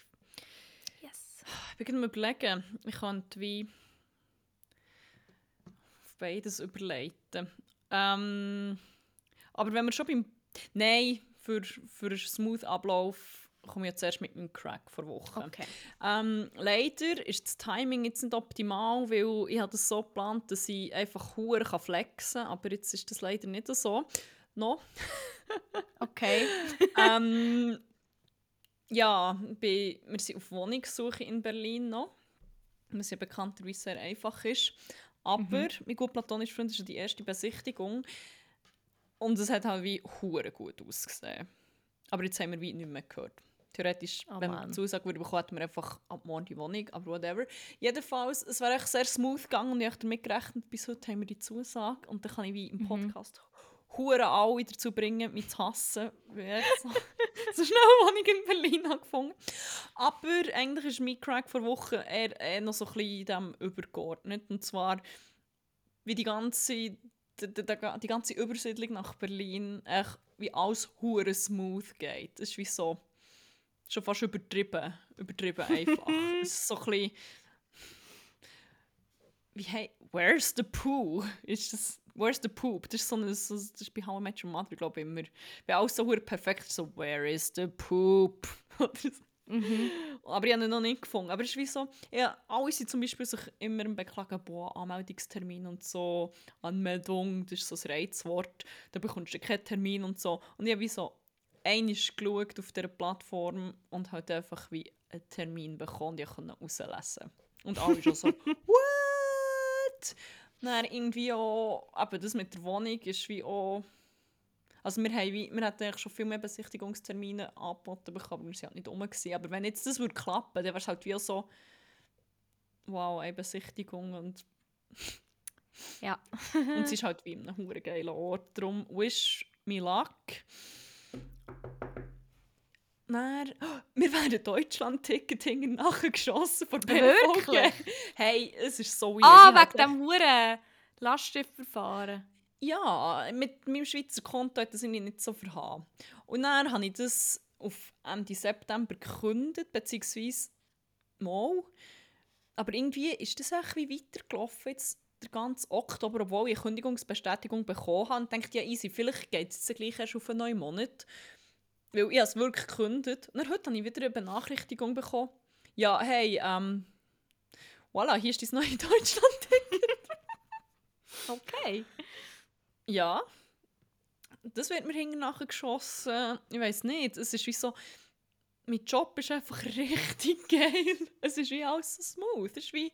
Yes. Ich bin gerade überlegen, ich könnte wie auf beides überleiten. Ähm, aber wenn wir schon beim... Nein, für, für einen smooth Ablauf komme ich jetzt erst mit meinem Crack vor Wochen. Okay. Ähm, leider ist das Timing jetzt nicht optimal, weil ich habe das so geplant, dass ich einfach hure kann flexen kann, aber jetzt ist das leider nicht so. No. Okay. ähm, ja, bin, wir sind auf Wohnungssuche in Berlin noch, was ja bekannterweise sehr einfach ist. Aber mein gut platonischer Freund ist die erste Besichtigung und es hat halt wie hure gut ausgesehen. Aber jetzt haben wir wie nicht mehr gehört. Theoretisch, Oh wenn die Zusage würde bekommen, hätten wir einfach ab morgen die Wohnung, aber whatever. Jedenfalls, es wäre echt sehr smooth gegangen und ich habe damit gerechnet, bis heute haben wir die Zusage und dann kann ich wie im Podcast hure alle dazu bringen, mich zu hassen, ich so, so schnell eine Wohnung in Berlin habe gefunden Aber eigentlich ist mein Crack vor Wochen eher, eher noch so ein bisschen dem übergeordnet. Und zwar, wie die ganze, die, die, die, ganze Übersiedlung nach Berlin echt wie alles hure smooth geht. Das ist wie so, schon fast übertrieben, übertrieben einfach. es ist so ein bisschen, wie hey, where's the poo? Ist das, where's the poop? Das ist so ein, so, das ist bei How I Met Your Mother, glaube ich, immer. Weil alles so perfekt ist, so, where is the poop? Mhm. Aber ich habe ihn noch nicht gefunden. Aber es ist wie so, ja, alle sind zum Beispiel sich immer im Beklagen, boah, Anmeldungstermin und so, Anmeldung, das ist so ein Reizwort, da bekommst du keinen Termin und so. Und ich habe wie so, einmal geschaut auf dieser Plattform und halt einfach wie einen Termin bekommen und ich konnte rauslesen. Und alle schon so, what? Dann irgendwie auch, aber das mit der Wohnung ist wie auch... Also wir, haben wie, wir hatten eigentlich schon viel mehr Besichtigungstermine angeboten bekommen, aber wir waren halt nicht rum. Gewesen. Aber wenn jetzt das würde klappen, dann wäre es halt wie so... Wow, eine Besichtigung und... Ja. und es ist halt wie in einem geilen Ort. Darum wish me luck. Dann, oh, wir werden Deutschland-Ticket hinten nachher geschossen vor Wirklich? Hey, es ist so weird. Ah, Ich wegen hätte- dem huren Lastschriftverfahren. Ja, mit meinem Schweizer Konto das irgendwie nicht so verhaben. Und dann habe ich das auf Ende September gekündigt, beziehungsweise mal. Aber irgendwie ist das echt wie weitergelaufen jetzt der ganze Oktober, obwohl ich eine Kündigungsbestätigung bekommen habe. Und dachte, ja easy, vielleicht geht es jetzt gleich erst auf einen neuen Monat. Weil ich es wirklich gekündigt. Und dann heute habe ich wieder eine Benachrichtigung bekommen. Ja, hey, ähm, voilà, hier ist dein neue Deutschland-Ticket. Okay. Ja. Das wird mir hinten nachher geschossen. Ich weiß nicht. Es ist wie so. Mein Job ist einfach richtig geil. Es ist wie alles so smooth. Es ist wie.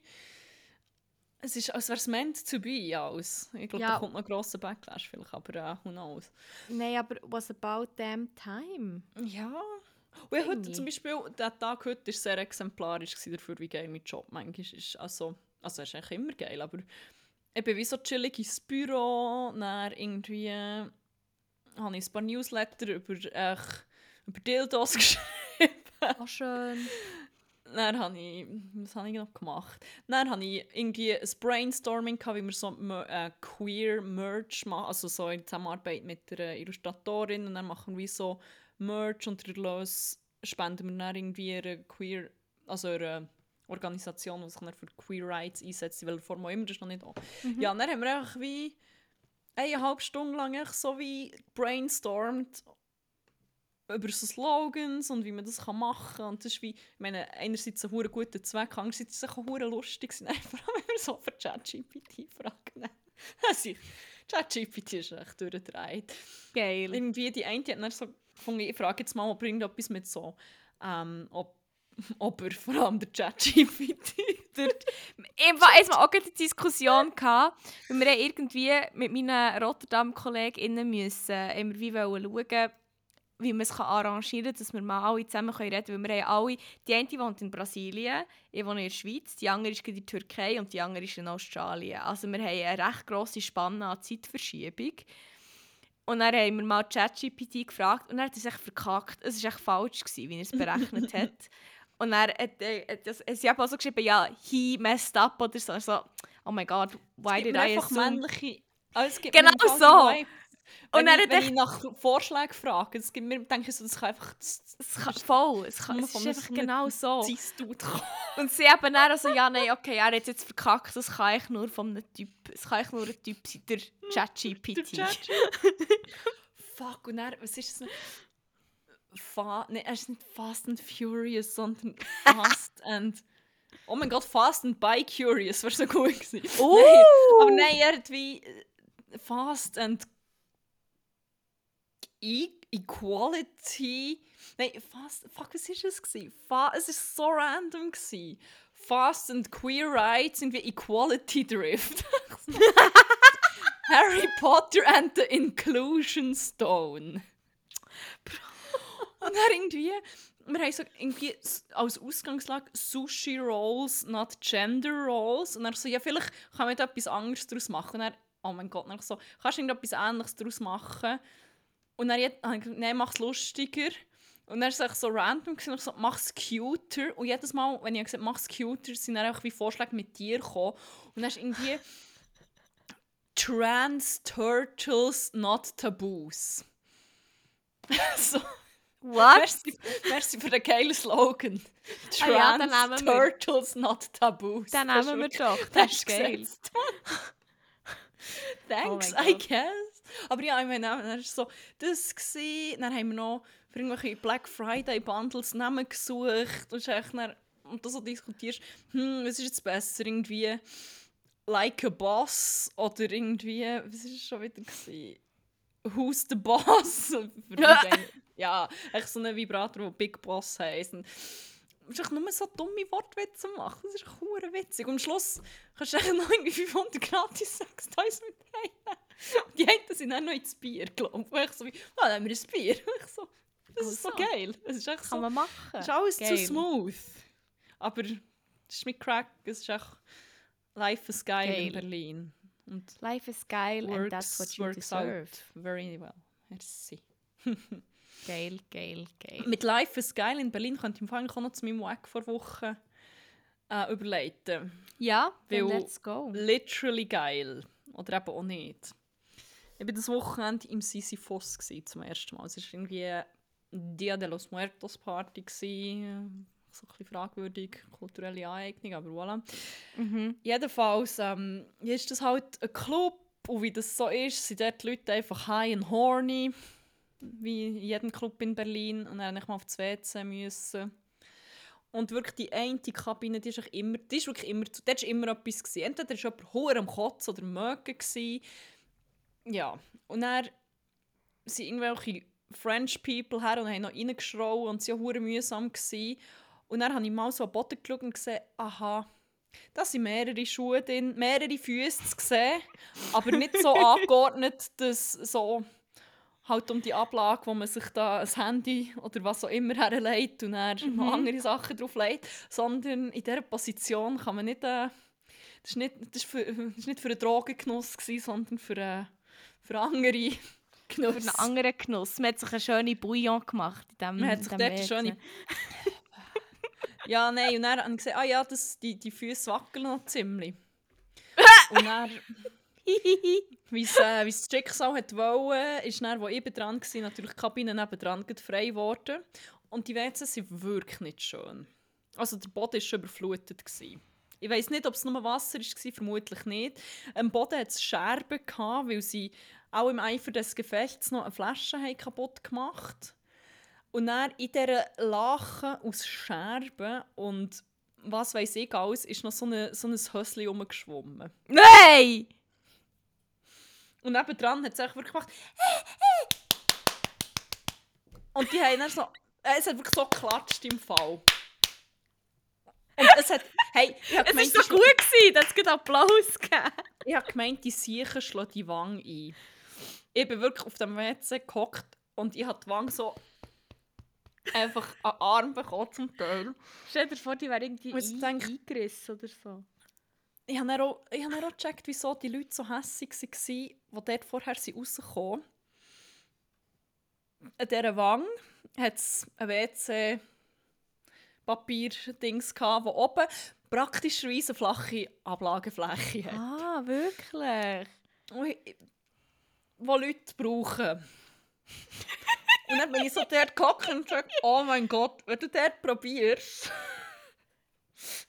Es ist, als wäre es meant to be alles. Ich glaube, Ja. da kommt noch ein grosser Backlash vielleicht, aber äh, who knows. Nein, aber was about damn time? Ja. Und ja, heute zum Beispiel, der Tag heute war sehr exemplarisch dafür, wie geil mein Job manchmal ist. Also, also ist eigentlich immer geil, aber ich bin wie so chillig ins Büro, dann irgendwie äh, habe ich ein paar Newsletter über, äh, über Dildos geschrieben. Ach, schön. Dann habe ich, was habe ich noch gemacht? Dann habe ich irgendwie ein Brainstorming gehabt, wie wir so äh, queer Merch machen, also so in Zusammenarbeit mit der Illustratorin und dann machen wir so Merch und der Erlös spenden wir dann irgendwie einer queer, also einer Organisation, die sich dann für Queer Rights einsetzt, weil vor immer das ist noch nicht da. Ja, und dann haben wir einfach wie eineinhalb Stunden lang echt so wie brainstormt über so Slogans und wie man das kann machen kann. Und das ist wie, ich meine, einerseits ein hure guter Zweck, andererseits ist es auch lustig, sein, vor allem wenn wir so für ChatGPT fragen. Also, ChatGPT ist echt durchgedreht. Geil. Irgendwie die eine die hat dann so gefunden, ich frage jetzt mal, ob irgendetwas mit so, ähm, ob, ob er vor allem der ChatGPT Ich war einmal auch eine Diskussion, gehabt, weil wir irgendwie mit meinen Rotterdam-KollegInnen müssen, wir wie wollen schauen, wie man es kann arrangieren kann, dass wir mal alle zusammen reden können. Weil wir haben alle, die eine wohnt in Brasilien, ich wohne in der Schweiz, die andere ist in der Türkei und die andere ist in Australien. Also wir haben eine recht grosse Spanne an Zeitverschiebung. Und dann haben wir mal ChatGPT gefragt und er hat es echt verkackt. Es war echt falsch, gewesen, wie er es berechnet hat. Und er hat, äh, das, sie haben auch so geschrieben, ja, he messed up oder so. so oh my god, why did I assume? männliche... Es gibt Genau so. Und Wenn, dann ich, wenn ich nach Vorschlägen frage, es gibt mir, denke ich so, das kann einfach das, Es kann, voll, es, kann, es ist einfach genau so. Und sie haben dann so, ja, nein, okay, er hat jetzt verkackt, das kann ich nur von einem Typ, es kann ich nur ein Typ sein, der ChatGPT. Chat- Fuck, und dann, was ist denn? Fa nee, er ist nicht Fast and Furious, sondern Fast and... Oh mein Gott, Fast and By Curious wäre so gut gewesen. Oh! Nein, aber nein, er hat wie äh, Fast and e Equality... Nein, Fast... Fuck, was ist es gewesen? Fa es ist so random gewesen. Fast and Queer Rights sind wie Equality Drift. Harry Potter and the Inclusion Stone. Und dann irgendwie, wir haben so irgendwie als Ausgangslage Sushi Rolls, not Gender Rolls. Und dann so, ja, vielleicht kann man da etwas anderes daraus machen. Und dann, oh mein Gott, dann so, kannst du irgendetwas Ähnliches daraus machen? Und dann habe ich gesagt, nein, mach es lustiger. Und dann war es so random, gewesen, und ich so, mach es cuter. Und jedes Mal, wenn ich gesagt habe, mach es cuter, sind dann auch wie Vorschläge mit dir gekommen. Und dann ist irgendwie Trans Turtles Not Taboos. so, What? merci, merci für den geilen Slogan. Ah ja, Trans nehmen wir. Turtles Not Taboos. Das nehmen wir doch, wirklich- das ist geil. Thanks, Oh I guess. Aber ja, ich meine, dann war so das. Gewesen. Dann haben wir noch für irgendwelche Black Friday Bundles Namen gesucht. Und, dann, und du so diskutierst, hm, was ist jetzt besser? Irgendwie Like a Boss oder irgendwie, was ist es schon wieder? Gewesen? Who's the Boss? Ja, echt so ein Vibrator, der Big Boss heisst. Echt nur so dumme Wortwitze machen. Das ist echt hure witzig. Und am Schluss kannst du noch irgendwie 500 gratis Sextoys mit heim. Und die einen sind dann noch ins Bier, ich. Und ich so wie, ah, dann haben wir ein Bier. Und ich so, das ist so Also. geil. Es ist echt Kann so, man machen. es ist alles Geil. zu smooth. Aber es ist mit Crack, es ist echt Life is geil in Geil. Berlin. Und Life is geil and works, that's what you works deserve. out very well. Merci. Geil, geil, geil. Mit Life is geil in Berlin könnte ich Fall eigentlich auch noch zu meinem Wack vor Wochen äh, überleiten. Ja, Weil- let's go. Literally geil. Oder eben auch nicht. Ich war das Wochenende im Sisyphos gsi zum ersten Mal. Es war irgendwie Dia de los Muertos Party. gsi. So ein bisschen fragwürdig, kulturelle Aneignung, aber voilà. Mhm. Jedenfalls ähm, ist das halt ein Club und wie das so ist, sind dort die Leute einfach high and horny, wie in jedem Club in Berlin und dann nicht mal auf das WC müssen. Und wirklich die eine Kabine, die ist, immer, die ist wirklich immer, dort war immer etwas. Gewesen. Entweder war jemand hoher am Kotzen oder Mögen. gewesen. Ja, und dann sind irgendwelche French People her und haben noch reingeschrauen und sie waren mühsam. Gewesen. Und dann habe ich mal so am Boden geschaut und gesehen, aha, da sind mehrere Schuhe drin, mehrere Füße zu sehen, aber nicht so angeordnet, dass so halt um die Ablage, wo man sich da ein Handy oder was auch immer herlegt und dann noch andere Sachen drauf legt, sondern in dieser Position kann man nicht, äh, das ist nicht, das ist für, das ist nicht für einen Drogengenuss gewesen, sondern für, äh, für andere Genuss. Für einen anderen Genuss. Man hat sich eine schöne Bouillon gemacht. In dem, Man hat sich dort eine schöne Ja, nein, und dann habe ich gesehen, ah ja, das, die, die Füße wackeln noch ziemlich. und dann, wie es äh, das Schicksal hat wollen, ist dann, wo ich dran war, natürlich die Kabine gerade frei geworden. Und die WCs sind wirklich nicht schön. Also der Boden war überflutet. Gewesen. Ich weiß nicht, ob es nur Wasser war, vermutlich nicht. Am Boden hatte es Scherben, gehabt, weil sie auch im Eifer des Gefechts noch eine Flasche kaputt gemacht Und dann in dieser Lache aus Scherben und was weiß ich alles, ist noch so, eine, so ein Höschen rumgeschwommen. Nein! Und nebendran hat es einfach wirklich gemacht. Und die haben dann so. äh, Es hat wirklich so geklatscht im Fall. Und es hat. Hey, ich Es gemeint, war so gut, gewesen, dass es gerade Applaus gegeben Ich habe gemeint, die Siechen schlagen die Wange ein. Ich bin wirklich auf dem WC gehockt und ich habe die Wange so einfach an den Arm bekommen zum Teil. Stell dir vor, die wäre irgendwie ein, eingerissen oder so. Ich habe dann auch, ich habe dann auch gecheckt, wieso die Leute so hässig waren, die dort vorher sind rausgekommen An dieser Wange hat es ein WC-Papier-Dings, das oben praktischerweise eine flache Ablagefläche hat. Ah, wirklich? Ich- wo Leute brauchen. und dann bin ich so dort gehockt und gesagt, oh mein Gott, wenn du dort probierst,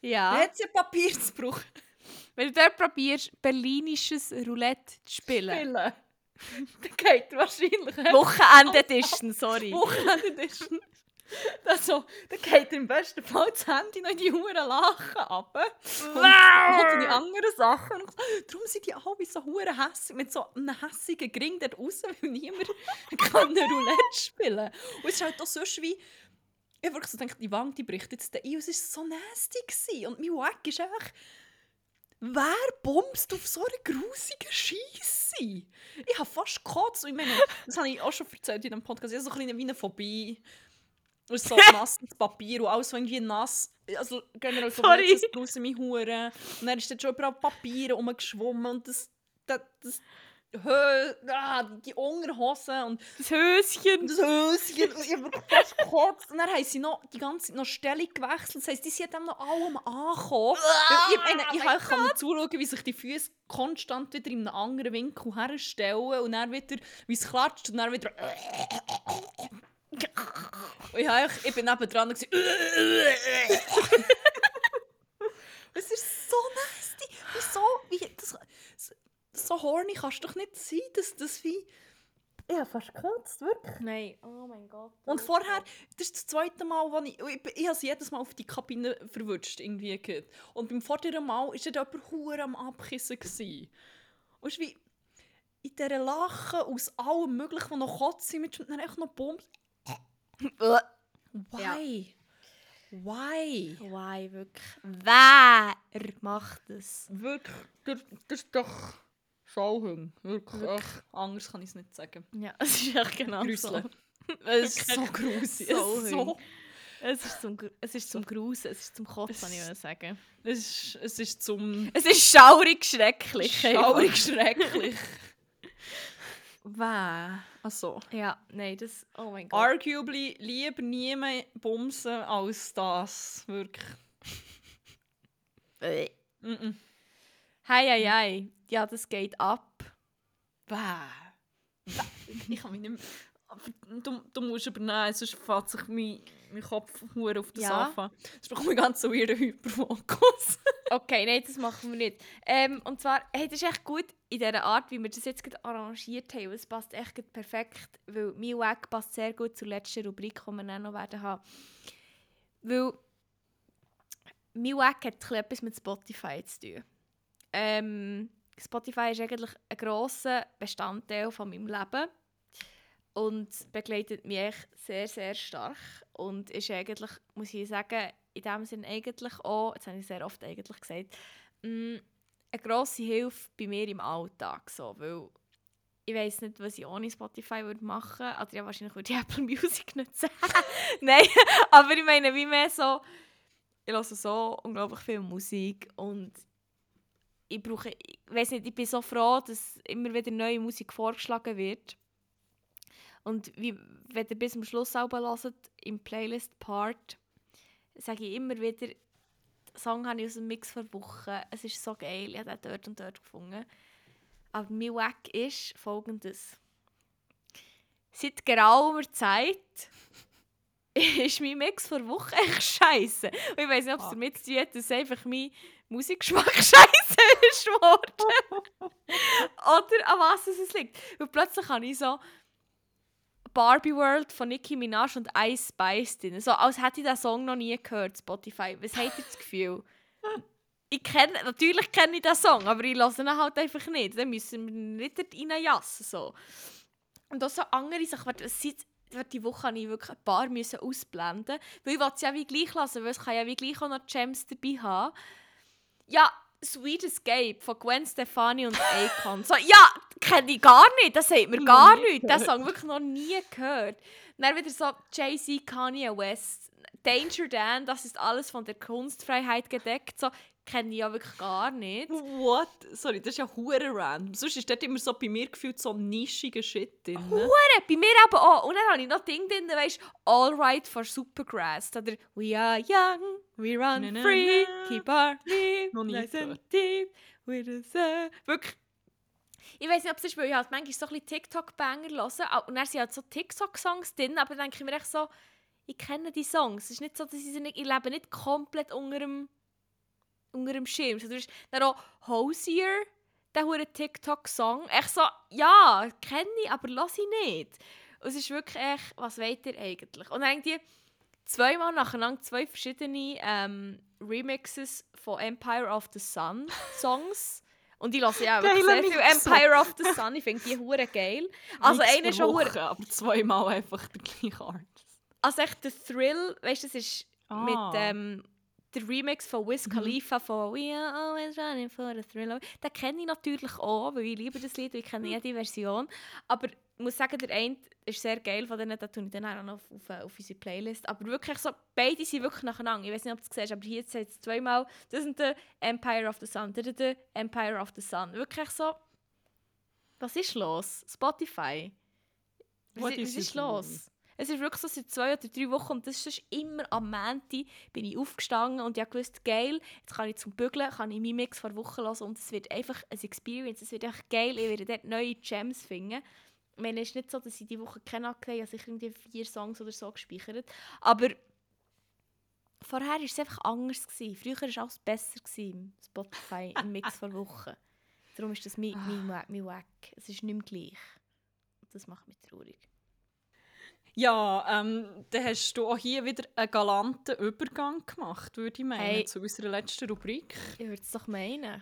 Ja. dann hat sie Papier zu brauchen. Wenn du dort probierst, berlinisches Roulette zu spielen. Spielen. dann geht wahrscheinlich Wochenende Edition, sorry. Wochenende Edition. Also, dann geht im besten Fall das Handy noch in die Huren Lachen ab. Und wow. die anderen Sachen. Und Darum sind die alle so hure hässig, mit so einem hässigen Gring dort raus, weil niemand kann Roulette spielen Und es ist halt auch sonst wie... Ich habe wirklich so gedacht, die Wange die bricht jetzt ein. Und es war so nasty. Gewesen. Und mein Wack ist einfach... Wer bumst auf so einer grusigen Scheisse? Ich habe fast gekotzt. Und Ich meine, das habe ich auch schon erzählt in dem Podcast. Ich habe so ein bisschen wie eine Phobie. Ist so nasses Papier und alles so irgendwie nass. Also generell so das draussen meine Hure. Und dann ist dort schon überall Papier rumgeschwommen und das... das, das Hö, ah, die Unterhosen und Das Höschen. das Höschen. Und ich habe fast gekotzt. Und dann haben sie noch die ganze Zeit noch Stellung gewechselt. Das heisst, die sind dann noch allem angekommen. Weil ich meine, ich kann zuschauen, wie sich die Füße konstant wieder in einen anderen Winkel herstellen und dann wieder, wie es klatscht und dann wieder... Und ich, habe ich bin nebendran und gewesen, Es ist so nasty. Wieso? Wie, das, so horny kannst du doch nicht sein, dass das wie... Ich habe fast gekotzt, wirklich. Nein, oh mein Gott. Und vorher, das ist das zweite Mal, wo ich, ich, ich habe sie jedes Mal auf die Kabine verwutscht, irgendwie gehört. Und beim vorderen Mal war dort jemand hure am Abkissen. gewesen. Und es ist wie in dieser Lache aus allem Möglichen, was noch Kotze mit dann echt noch Bums. Why? Why? Why, wirklich? Wer macht das? Wirklich, das, das ist doch Schauhung. Wirklich. Ach, anders kann ich es nicht sagen. Ja, es ist echt genau Grüßle. so. Es ist so gruselig. Es So so... Es ist zum, es ist zum Grusen, es ist zum Kotzen, kann ich sagen. Es ist, es ist zum... Es ist schaurig schrecklich. Schaurig schrecklich. Wer? Also, Ja, nein, das... Oh mein Gott. arguably lieber niemand bumsen als das. Wirklich. Mm -mm. Hei, hei, hei. Ja, das geht ab. Wer? Wer? Ich kann mich nicht mehr... Aber Du, du musst übernehmen, sonst fährt sich mein, mein Kopf hure auf den Ja. Sofa. Sonst bekomme ich ganz so weirden Hyperfokus. Okay, nein, das machen wir nicht. Ähm, und zwar, hey, das ist echt gut in dieser Art, wie wir das jetzt gerade arrangiert haben. Es passt echt perfekt, weil mein Wack passt sehr gut zur letzten Rubrik, die wir dann noch werden haben. Weil mein Wack hat etwas mit Spotify zu tun. Ähm, Spotify ist eigentlich ein grosser Bestandteil von meinem Leben und begleitet mich sehr, sehr stark und ist eigentlich, muss ich sagen, in dem Sinne eigentlich auch, jetzt habe ich sehr oft eigentlich gesagt, mh, eine grosse Hilfe bei mir im Alltag, so, weil ich weiß nicht, was ich ohne Spotify würde machen würde, oder ja, wahrscheinlich würde ich Apple Music nutzen. Nein, aber ich meine, wie mehr so, ich höre so unglaublich viel Musik und ich brauche, ich weiß nicht, ich bin so froh, dass immer wieder neue Musik vorgeschlagen wird. Und wie, wenn ihr bis zum Schluss selber hört, im Playlist-Part, sage ich immer wieder, den Song habe ich aus dem Mix vor Wochen. Es ist so geil, ich habe den dort und dort gefunden. Aber mein Wack ist folgendes. Seit geraumer Zeit ist mein Mix vor Wochen echt scheiße. Und ich weiß nicht, ob es damit zu tun hat, dass einfach mein Musikgeschmack scheiße ist geworden. Oder an was es liegt. Und plötzlich habe ich so Barbie World von Nicki Minaj und Ice Spice drin. So, als hätte ich diesen Song noch nie gehört, Spotify. Was habt ihr das Gefühl? ich kenne, natürlich kenne ich diesen Song, aber ich höre ihn halt einfach nicht. Dann müssen wir nicht dort reinjassen. So. Und auch so andere Sachen. Seit warte, die Woche habe ich wirklich ein paar ausblenden. Weil ich wollte es ja wie gleich lassen, weil es kann ja wie gleich auch noch Gems dabei haben. Ja, Sweet Escape von Gwen Stefani und Akon. So, ja, kenne ich gar nicht. Das sagt mir gar nicht. Den. Song wirklich noch nie gehört. Dann wieder so Jay-Z, Kanye West, Danger Dan, das ist alles von der Kunstfreiheit gedeckt. So, kenne ich ja wirklich gar nicht. What? Sorry, das ist ja hure random. Sonst ist dort immer so bei mir gefühlt so nischiger Shit drin. Hure, bei mir eben auch. Und dann habe ich noch Ding drin, weißt du, All Right for Supergrass. Oder We are young, we run Na, na, free, na. keep our nie nice deep, the sun. Wirklich. Ich weiß nicht, ob es ist, weil ich halt manchmal so ein bisschen TikTok-Banger höre. Und dann sind halt so TikTok-Songs drin, aber dann denke ich mir echt so, ich kenne die Songs. Es ist nicht so, dass ich, sie nicht, ich lebe nicht komplett unter dem, unter dem Schirm. So, du hast dann auch Hosier, der hure TikTok-Song. Echt so, ja, kenne ich, aber lass ich nicht. Und es ist wirklich echt, was wollt ihr eigentlich? Und dann irgendwie zweimal nacheinander zwei verschiedene ähm, Remixes von Empire of the Sun Songs. Und ich lasse ja wirklich Geiler sehr viel. Empire of the Sun. Ich finde die hure geil. Also einer ist schon hure... Aber zweimal einfach der gleiche Artist. Also echt der Thrill, weißt du, das ist Ah. mit ähm, der Remix von Wiz Khalifa von We are always running for the thrill. of-" Den kenne ich natürlich auch, weil ich liebe das Lied ich kenne jede Version. Aber ich muss sagen, der eine ist sehr geil von denen, den tue ich dann auch noch auf, auf, auf unsere Playlist. Aber wirklich so, beide sind wirklich nacheinander. Ich weiß nicht, ob du es siehst, aber hier sagt es zweimal, das sind der Empire of the Sun, der der Empire of the Sun. Wirklich so, was ist los? Spotify. Was, was is ist los? Es ist wirklich so seit zwei oder drei Wochen und das ist immer am Montag bin ich aufgestanden und ich gewusst, geil, jetzt kann ich zum Bügeln, kann ich meinen Mix vor Wochen hören und es wird einfach ein Experience, es wird einfach geil, ich werde dort neue Gems finden. Ich meine, es ist nicht so, dass ich die Woche keine ich habe sicher irgendwie vier Songs oder so gespeichert, aber vorher war es einfach anders. Gewesen. Früher war alles besser gewesen, Spotify im Mix vor Wochen. Darum ist das mein, mein, Wack- mein Wack. Es ist nicht mehr gleich. Das macht mich traurig. Ja, ähm, dann hast du auch hier wieder einen galanten Übergang gemacht, würde ich meinen, Hey. zu unserer letzten Rubrik. Ich würde es doch meinen.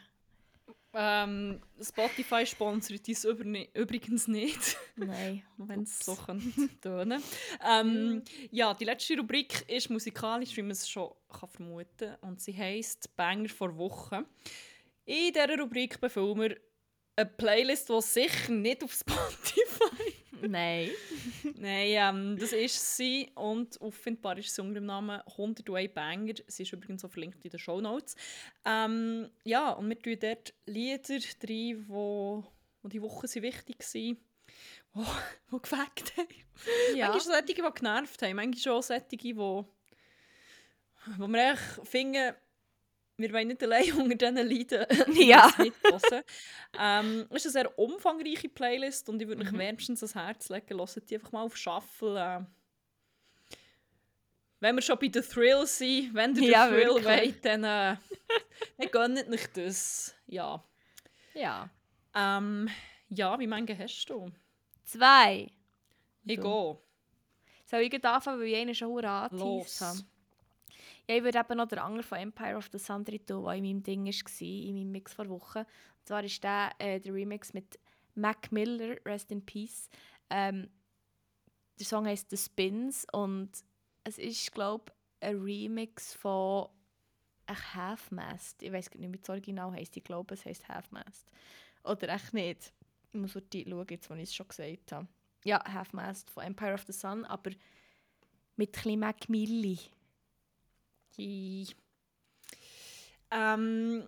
Äh, Ähm, Spotify sponsert uns übrigens nicht, Nein. wenn es so tönen. Ähm, ja, die letzte Rubrik ist musikalisch, wie man es schon kann vermuten kann. Und sie heisst «Banger vor Wochen». In dieser Rubrik befüllen wir eine Playlist, die sicher nicht auf Spotify Nein. Nein, ähm, das ist sie und auffindbar ist sie unter dem Namen 101 Banger. Sie ist übrigens auch verlinkt in den Show Notes. Ähm, ja, und wir tun dort Lieder rein, wo, wo die Woche sind wichtig waren, wo, wo gefackt haben. Ja. Manchmal solche, die genervt haben, manchmal auch solche, die, wo, wir eigentlich finden, wir wollen nicht allein unter diesen Leiden Ja. nicht hören. ähm, es ist eine sehr umfangreiche Playlist und ich würde euch Mhm. wärmstens ans Herz legen, hört die einfach mal auf Shuffle. Äh, wenn wir schon bei The Thrill sind, wenn ihr Ja, den Thrill wollt, dann, äh, dann gönnt euch das. Ja. Ja. Ähm, ja, wie mange hast du? Zwei. Ich Du? gehe. Soll ich anfangen, weil ich einen schon angeteased habe? Ja, ich würde eben noch den Anger von Empire of the Sun tun, der in meinem Ding war, in meinem Mix vor Wochen. Und zwar ist der, äh, der Remix mit Mac Miller, Rest in Peace. Ähm, der Song heißt The Spins und es ist, glaube ich, ein Remix von ein Half-Mast. Ich weiß nicht, wie das Original heisst. Ich glaube, es heisst Half-Mast. Oder echt nicht. Ich muss dort schauen, jetzt, wo ich es schon gesagt habe. Ja, Half-Mast von Empire of the Sun, aber mit ein bisschen Mac Milli. Ähm,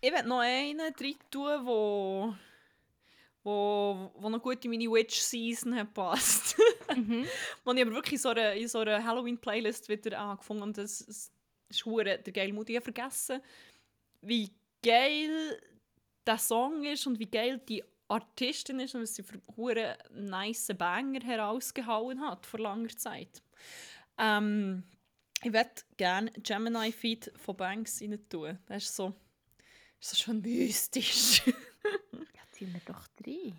ich werde noch einen rein tun, wo, wo, wo noch gut in meine Witch-Season passt. Mhm. Wo ich aber wirklich in so einer, in so einer Halloween-Playlist wieder angefangen und das, das ist der geile Mut. Ich habe vergessen, wie geil der Song ist und wie geil die Artistin ist und was sie für hure nice Banger herausgehauen hat vor langer Zeit. Ähm, ich würde gerne Gemini Feed von Banks rein tun. Das ist so, ist so schon mystisch. Ja, ziehen wir doch rein.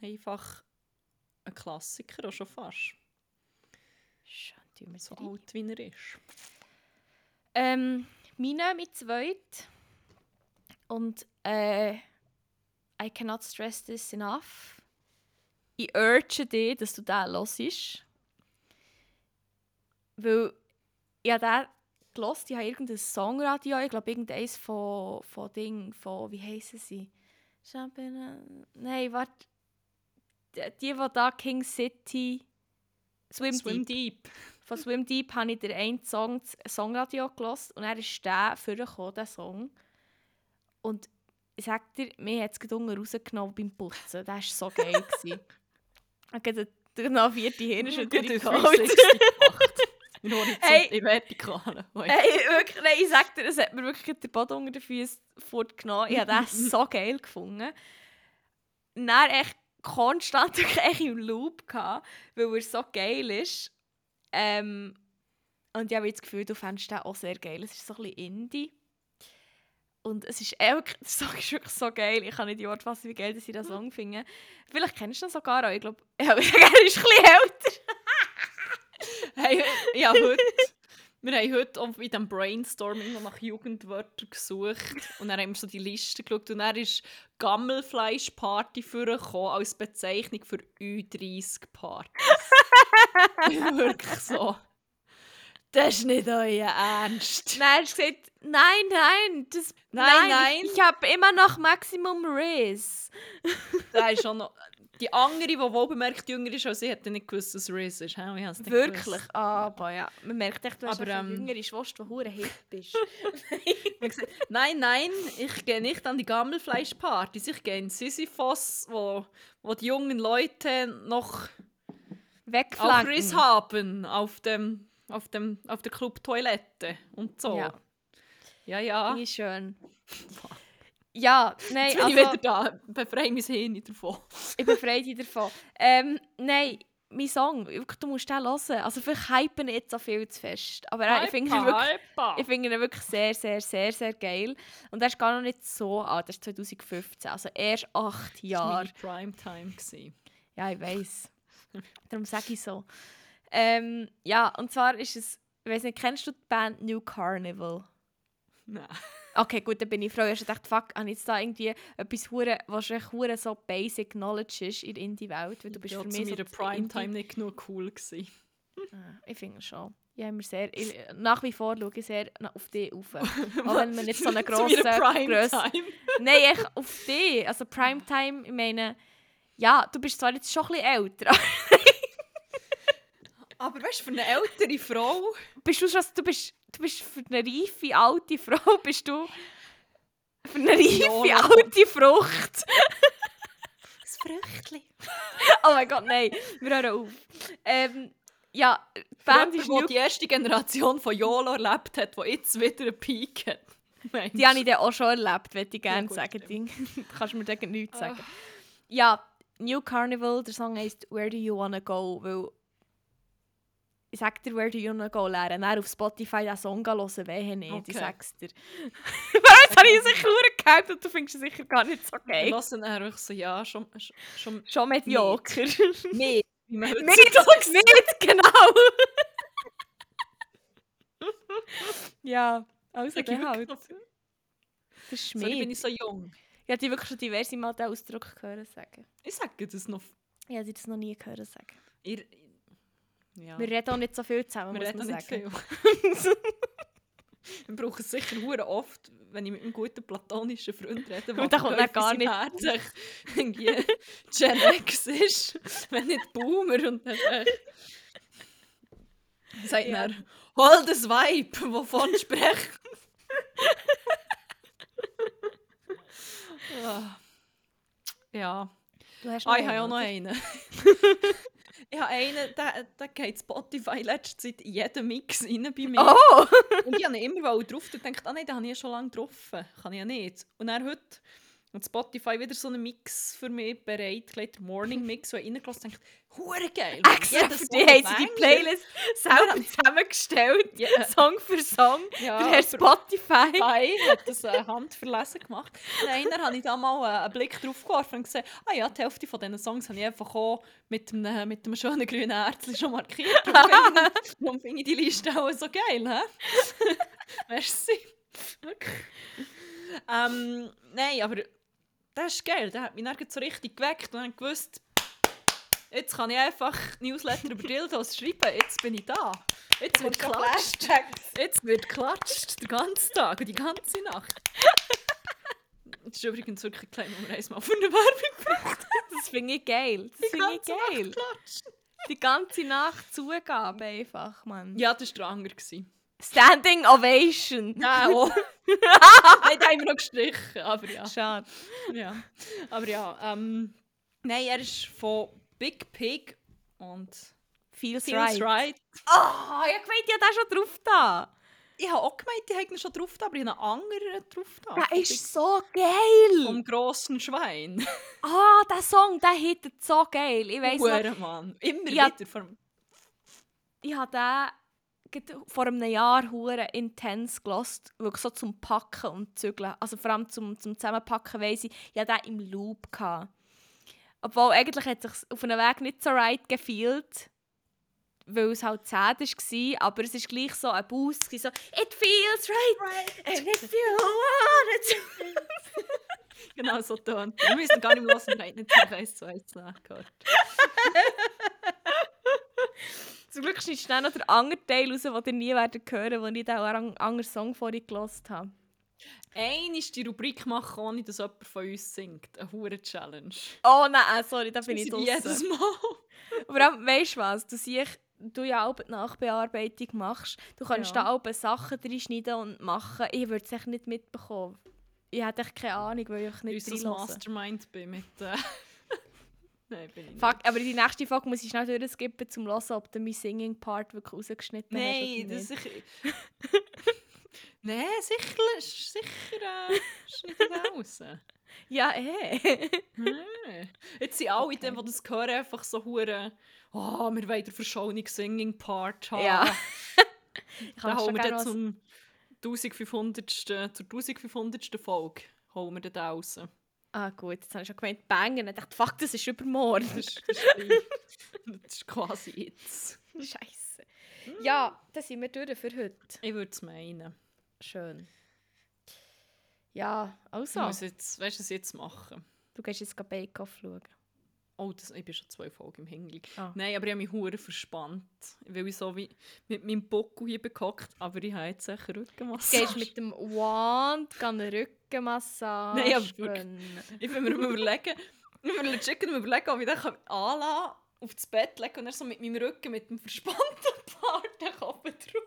Einfach ein Klassiker, auch schon fast. Schön, tun wir So rein. alt wie er ist. Ähm, meine mit zweit. Und äh, I cannot stress this enough. Ich urge dich, dass du den hörst. Weil ich habe den gehört, ich habe irgendein Songradio, ich glaube irgendeins von, von Ding, von, wie heissen sie? Champina- Nein, warte. Die, die, die da King City... Swim, Swim Deep. Deep. Von Swim Deep habe ich den einen Song, Songradio gehört und er ist der vorgekommen, der Song. Und ich sag dir, mir hat es gerade rausgenommen beim Putzen. Das war so geil. Ich habe genau vierte Hirnschütterung Gut, geholt. 360 gemacht. In Horizont, in Vertikalen. Hey, wirklich, nein, ich sag dir, es hat mir wirklich den Boden unter den Füßen fortgenommen. Ich habe das so geil gefunden. Dann echt konstant wirklich echt im Loop gehabt, weil er so geil ist. Ähm, und ich habe das Gefühl, du fändest den auch sehr geil. Es ist so ein bisschen Indie. Und es ist wirklich, der Song ist wirklich so geil. Ich kann nicht die Worte fassen, wie geil dass ich den Song finde. Vielleicht kennst du ihn sogar auch. Ich glaube, er ist ein bisschen älter. Ja, heute. Wir haben heute auch bei diesem Brainstorming noch nach Jugendwörtern gesucht. Und dann haben wir so die Liste geschaut. Und dann ist Gammelfleischparty vorgekommen als Bezeichnung für Ü30-Partys. Wirklich so. Das ist nicht euer Ernst. Nein, hat gesagt, nein, nein, das, Nein, nein. Ich, ich habe immer noch Maximum Riz. Da ist schon noch... Die andere, die wohl bemerkt jünger ist als ich, hat nicht gewusst, dass Riz ist. hä? Ich Wirklich? gewusst. Aber ja, man merkt echt, du hast Aber, ähm, jüngere Schwester, die hure hip ist. Nein, nein, ich gehe nicht an die Gammelfleischpartys. Ich gehe in Sisyphos, wo, wo die jungen Leute noch auch Wegflanken. Riss haben auf dem, auf dem, auf der Clubtoilette und so. Ja. ja. ja. Wie schön. Ja, nein, Jetzt bin ich also, wieder da. Befreie mein Hirn davon. ich befreie dich davon. Ähm, nein, mein Song, du musst den hören. Also vielleicht hypen jetzt so viel zu fest. Aber äh, ich finde ihn wirklich Ich finde ihn wirklich sehr, sehr, sehr, sehr geil. Und er ist gar noch nicht so alt, er ist 2015, also erst acht Das war Jahre. meine Primetime. gewesen. Ja, ich weiß. Darum sage ich so. Ähm, ja, und zwar ist es, ich weiß nicht, kennst du die Band New Carnival? Nein. Okay, gut, dann bin ich froh. Ich dachte, fuck, habe ich jetzt da irgendwie etwas hure, was hure so basic knowledge ist in der Indie-Welt, weil du bist ja, für mich so das Primetime nicht genug cool gewesen. Ah, Ich finde schon. Ich habe mir sehr, ich, nach wie vor schaue ich sehr auf dich auf. Auch wenn wir nicht so eine grosse Grösse... Primetime. Nein, echt auf dich. Also Primetime, ich meine... Ja, du bist zwar jetzt schon ein bisschen älter, Aber weißt du, für eine ältere Frau... bist du schon, du bist, du bist für eine reife, alte Frau, bist du für eine reife, Ja, alte Frucht. Das Früchtchen. Oh mein Gott, nein, wir hören auf. Ähm, ja, die Band ist die New die erste Generation von YOLO erlebt hat, die jetzt wieder einen Peak hat. Die habe ich dann auch schon erlebt, würde ich gerne gut, sagen. Du kannst mir dagegen nichts sagen. Ah. Ja, New Carnival, der Song heisst «Where do you wanna go?» weil ich sag dir, «Where do you wanna go?» lernen. Dann auf Spotify diesen Song hören, wehe nicht, ich Okay. sag's dir. Jetzt habe ich sicher nur gehypt und du findest es sicher gar nicht so geil. hören dann einfach so, ja, schon... schon Schon mediocre. Wie man nicht, nicht, genau. ja, also dann halt. Sorry, Das ist bin Schmied. ich so jung. Ich habe wirklich schon diverse Mal den Ausdruck hören sagen. Ich sage das noch... Ich habe das noch nie hören sagen. Ihr, ja. Wir reden auch nicht so viel zusammen, Wir reden nicht viel. Wir brauchen es sicher hure oft, wenn ich mit einem guten platonischen Freund rede, Und da kommt gar nicht- Herz echt irgendwie Gen X ist, wenn nicht Boomer und dann echt... Sagt Ja. er, hol das Vibe, wovon ich spreche. Ah. ja. Du hast Ah, ich habe auch noch einen. ich habe einen, der, der geht Spotify letzte Zeit in jeden Mix rein bei mir. Oh! Und ich habe ihn immer drauf und dachte, ah nein, den habe ich ja schon lange getroffen. Kann ich ja nicht. Und dann heute hat Spotify wieder so einen Mix für mich bereitgelegt, Morning Mix, wo ich reingelassen und dachte, hure geil. Extra für dich haben sie die. Playlist selber zusammengestellt. Ja. Song für Song. Ja, Der Herr Spotify. Hi hat das äh, handverlesen gemacht. Und einer habe ich da mal äh, einen Blick drauf geworfen und gesehen, ah ja, die Hälfte von diesen Songs habe ich einfach auch mit einem, mit einem schönen grünen Herzchen schon markiert. Darum finde ich- die Liste auch so geil, hä? Merci. Wirklich. ähm, nein, aber das ist geil. Der hat mich nirgends so richtig geweckt und dann gewusst, jetzt kann ich einfach Newsletter über Dildos schreiben. Jetzt bin ich da. Jetzt wird geklatscht. Jetzt wird geklatscht, den ganzen Tag und die ganze Nacht. Das ist übrigens wirklich ein kleiner Nummer eins mal für eine Werbung. Das finde ich geil. Das finde ich geil. Die ganze Nacht Zugabe einfach, Mann. Ja, das war der andere. Standing Ovation. Ja, oh. Nein, den haben wir noch gestrichen. Aber ja. Schade. ja. Aber ja, ähm, nein, er ist von Big Pig und Feels, Feels right. Right. Oh, ich gemeint, ich habe den schon drauf da. Ich habe auch gemeint, die hätten ihn schon drauf da, aber ich habe einen anderen drauf da. Der Von ist so geil. Vom grossen Schwein. Ah, der Song, der hittet so geil. Ich weiss noch, Hure, Mann. Immer Ja. wieder. Ich habe den vor einem Jahr hure intens gelost, wirklich so zum Packen und Zügeln. Also vor allem zum, zum Zusammenpacken weiss ich, hatte den im Loop. Gehabt. Obwohl eigentlich hat es sich auf einem Weg nicht so right gefühlt, weil es halt sad war, aber es ist gleich so ein Boost, so «It feels right, and if you want it Genau so tönt. Wir müssen gar nicht mehr hören, wir haben nicht noch eins zu eins nachgehört. Zum Glück schneidest du dann noch den anderen Teil raus, den ihr nie werdet hören, wo ich auch einen anderen Song vorhin gelost habe. Ein ist die Rubrik machen, ohne dass jemand von uns singt. Eine hure Challenge. Oh nein, sorry, da bin ich draussen. Jedes Mal. Vor allem, weißt du was? Du siehst, du ja auch die Nachbearbeitung machst. Du kannst Ja. da auch Sachen reinschneiden und machen. Ich würde es echt nicht mitbekommen. Ich hätte echt keine Ahnung, weil ich nicht ein reinhöre. Mastermind bin mit... Äh Nein, bin ich nicht. Fuck, aber die nächste Folge muss ich schnell durchskippen, um zu hören, ob du meinen Singing-Part wirklich rausgeschnitten Nein, hast das oder ist sicher... Nein, sicher, sicher äh, schneide ich raus. Ja, eh. Nein. Jetzt sind alle, Okay. die, die das hören, einfach so hure. Oh, wir wollen den Verschauung Singing Part haben. Ja. ich Dann holen wir dann zum 1500. zur 1500. Folge holen wir den da raus. Ah gut, jetzt habe ich schon gemeint, bangen. Ich dachte, fuck, das ist übermorgen. Das ist, das ist, gleich. das ist quasi jetzt. Scheiße. Ja, dann sind wir durch für heute. Ich würde es meinen. Schön. Ja, Ich also. muss jetzt, weißt du, was ich jetzt machen? Du gehst jetzt Bake-Off schauen. Oh, das, ich bin schon zwei Folgen im Hängli. Ah. Nein, aber ich habe mich hure verspannt. Weil ich so wie mit meinem Bockel hier bekackt, aber ich habe jetzt sicher Rückenmassage. Gehst mit dem Wand eine Rückenmassage. Nein, aber wirklich. Ich bin mir überlegen, ich bin mir chicken überlegen, ob ich den anlassen auf das Bett legen und dann so mit meinem Rücken, mit dem verspannten Part den Kopf drauf.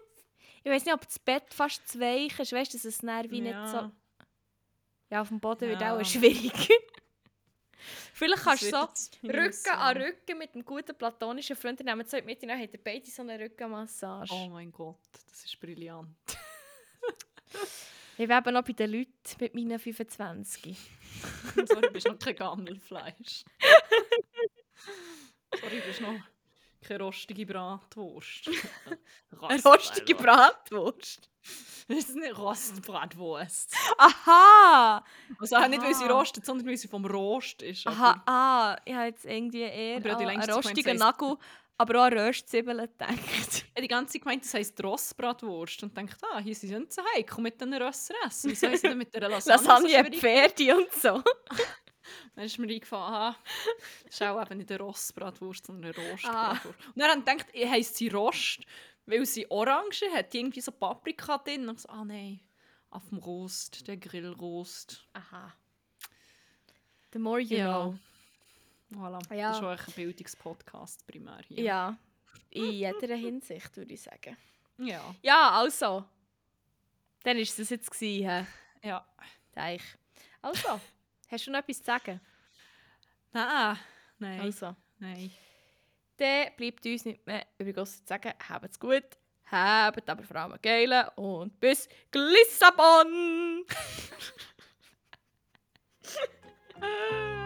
Ich weiß nicht, ob das Bett fast zu weich ist. Weißt du, dass es dann wie nicht so. Ja, auf dem Boden wird Ja. auch schwierig. Vielleicht kannst du so Rücken an. Rücken mit einem guten platonischen Freund nehmt zwei mit, dann habt ihr beide so eine Rückenmassage. Oh mein Gott, das ist brillant. Ich bin noch bei den Leuten mit meinen 25. Sorry, du bist noch kein Gammelfleisch. Sorry, du bist noch keine rostige Bratwurst. Eine rostige Bratwurst. Das ist nicht Rostbratwurst. Aha! Also auch nicht, weil sie Aha. rostet, sondern weil sie vom Rost ist. Aha, ah, ich habe jetzt irgendwie eher Aber an einen rostigen heisst- Nagel, aber auch an Röstzwiebeln gedacht. Ich habe die ganze Zeit gemeint, das heisst Rossbratwurst. Und dachte, ah, hier sind sie heim, komm mit den Rösser essen. Wieso sie denn mit der Lasagne, Lasagne? Pferde und so. Dann ist mir eingefallen, aha, das ist auch eben nicht eine Rossbratwurst, sondern eine Ah. Rostbratwurst. Und dann habe ich gedacht, ich heisst sie Rost, weil sie orange hat, die irgendwie so Paprika drin. Und ich so, ah nein, auf dem Rost, der Grillrost. Aha. The more you Ja. know. Voilà. Ja. Das ist auch ein Bildungspodcast primär hier. Ja, in jeder Hinsicht würde ich sagen. Ja. Ja, also. Dann war es das jetzt. Gewesen, ja. Deich. Also, hast du noch etwas zu sagen? Nein, nein, Also. nein. Dann bleibt uns nicht mehr übrig, ausser zu sagen, habt's gut, habt aber vor allem geilen und bis Lissabon!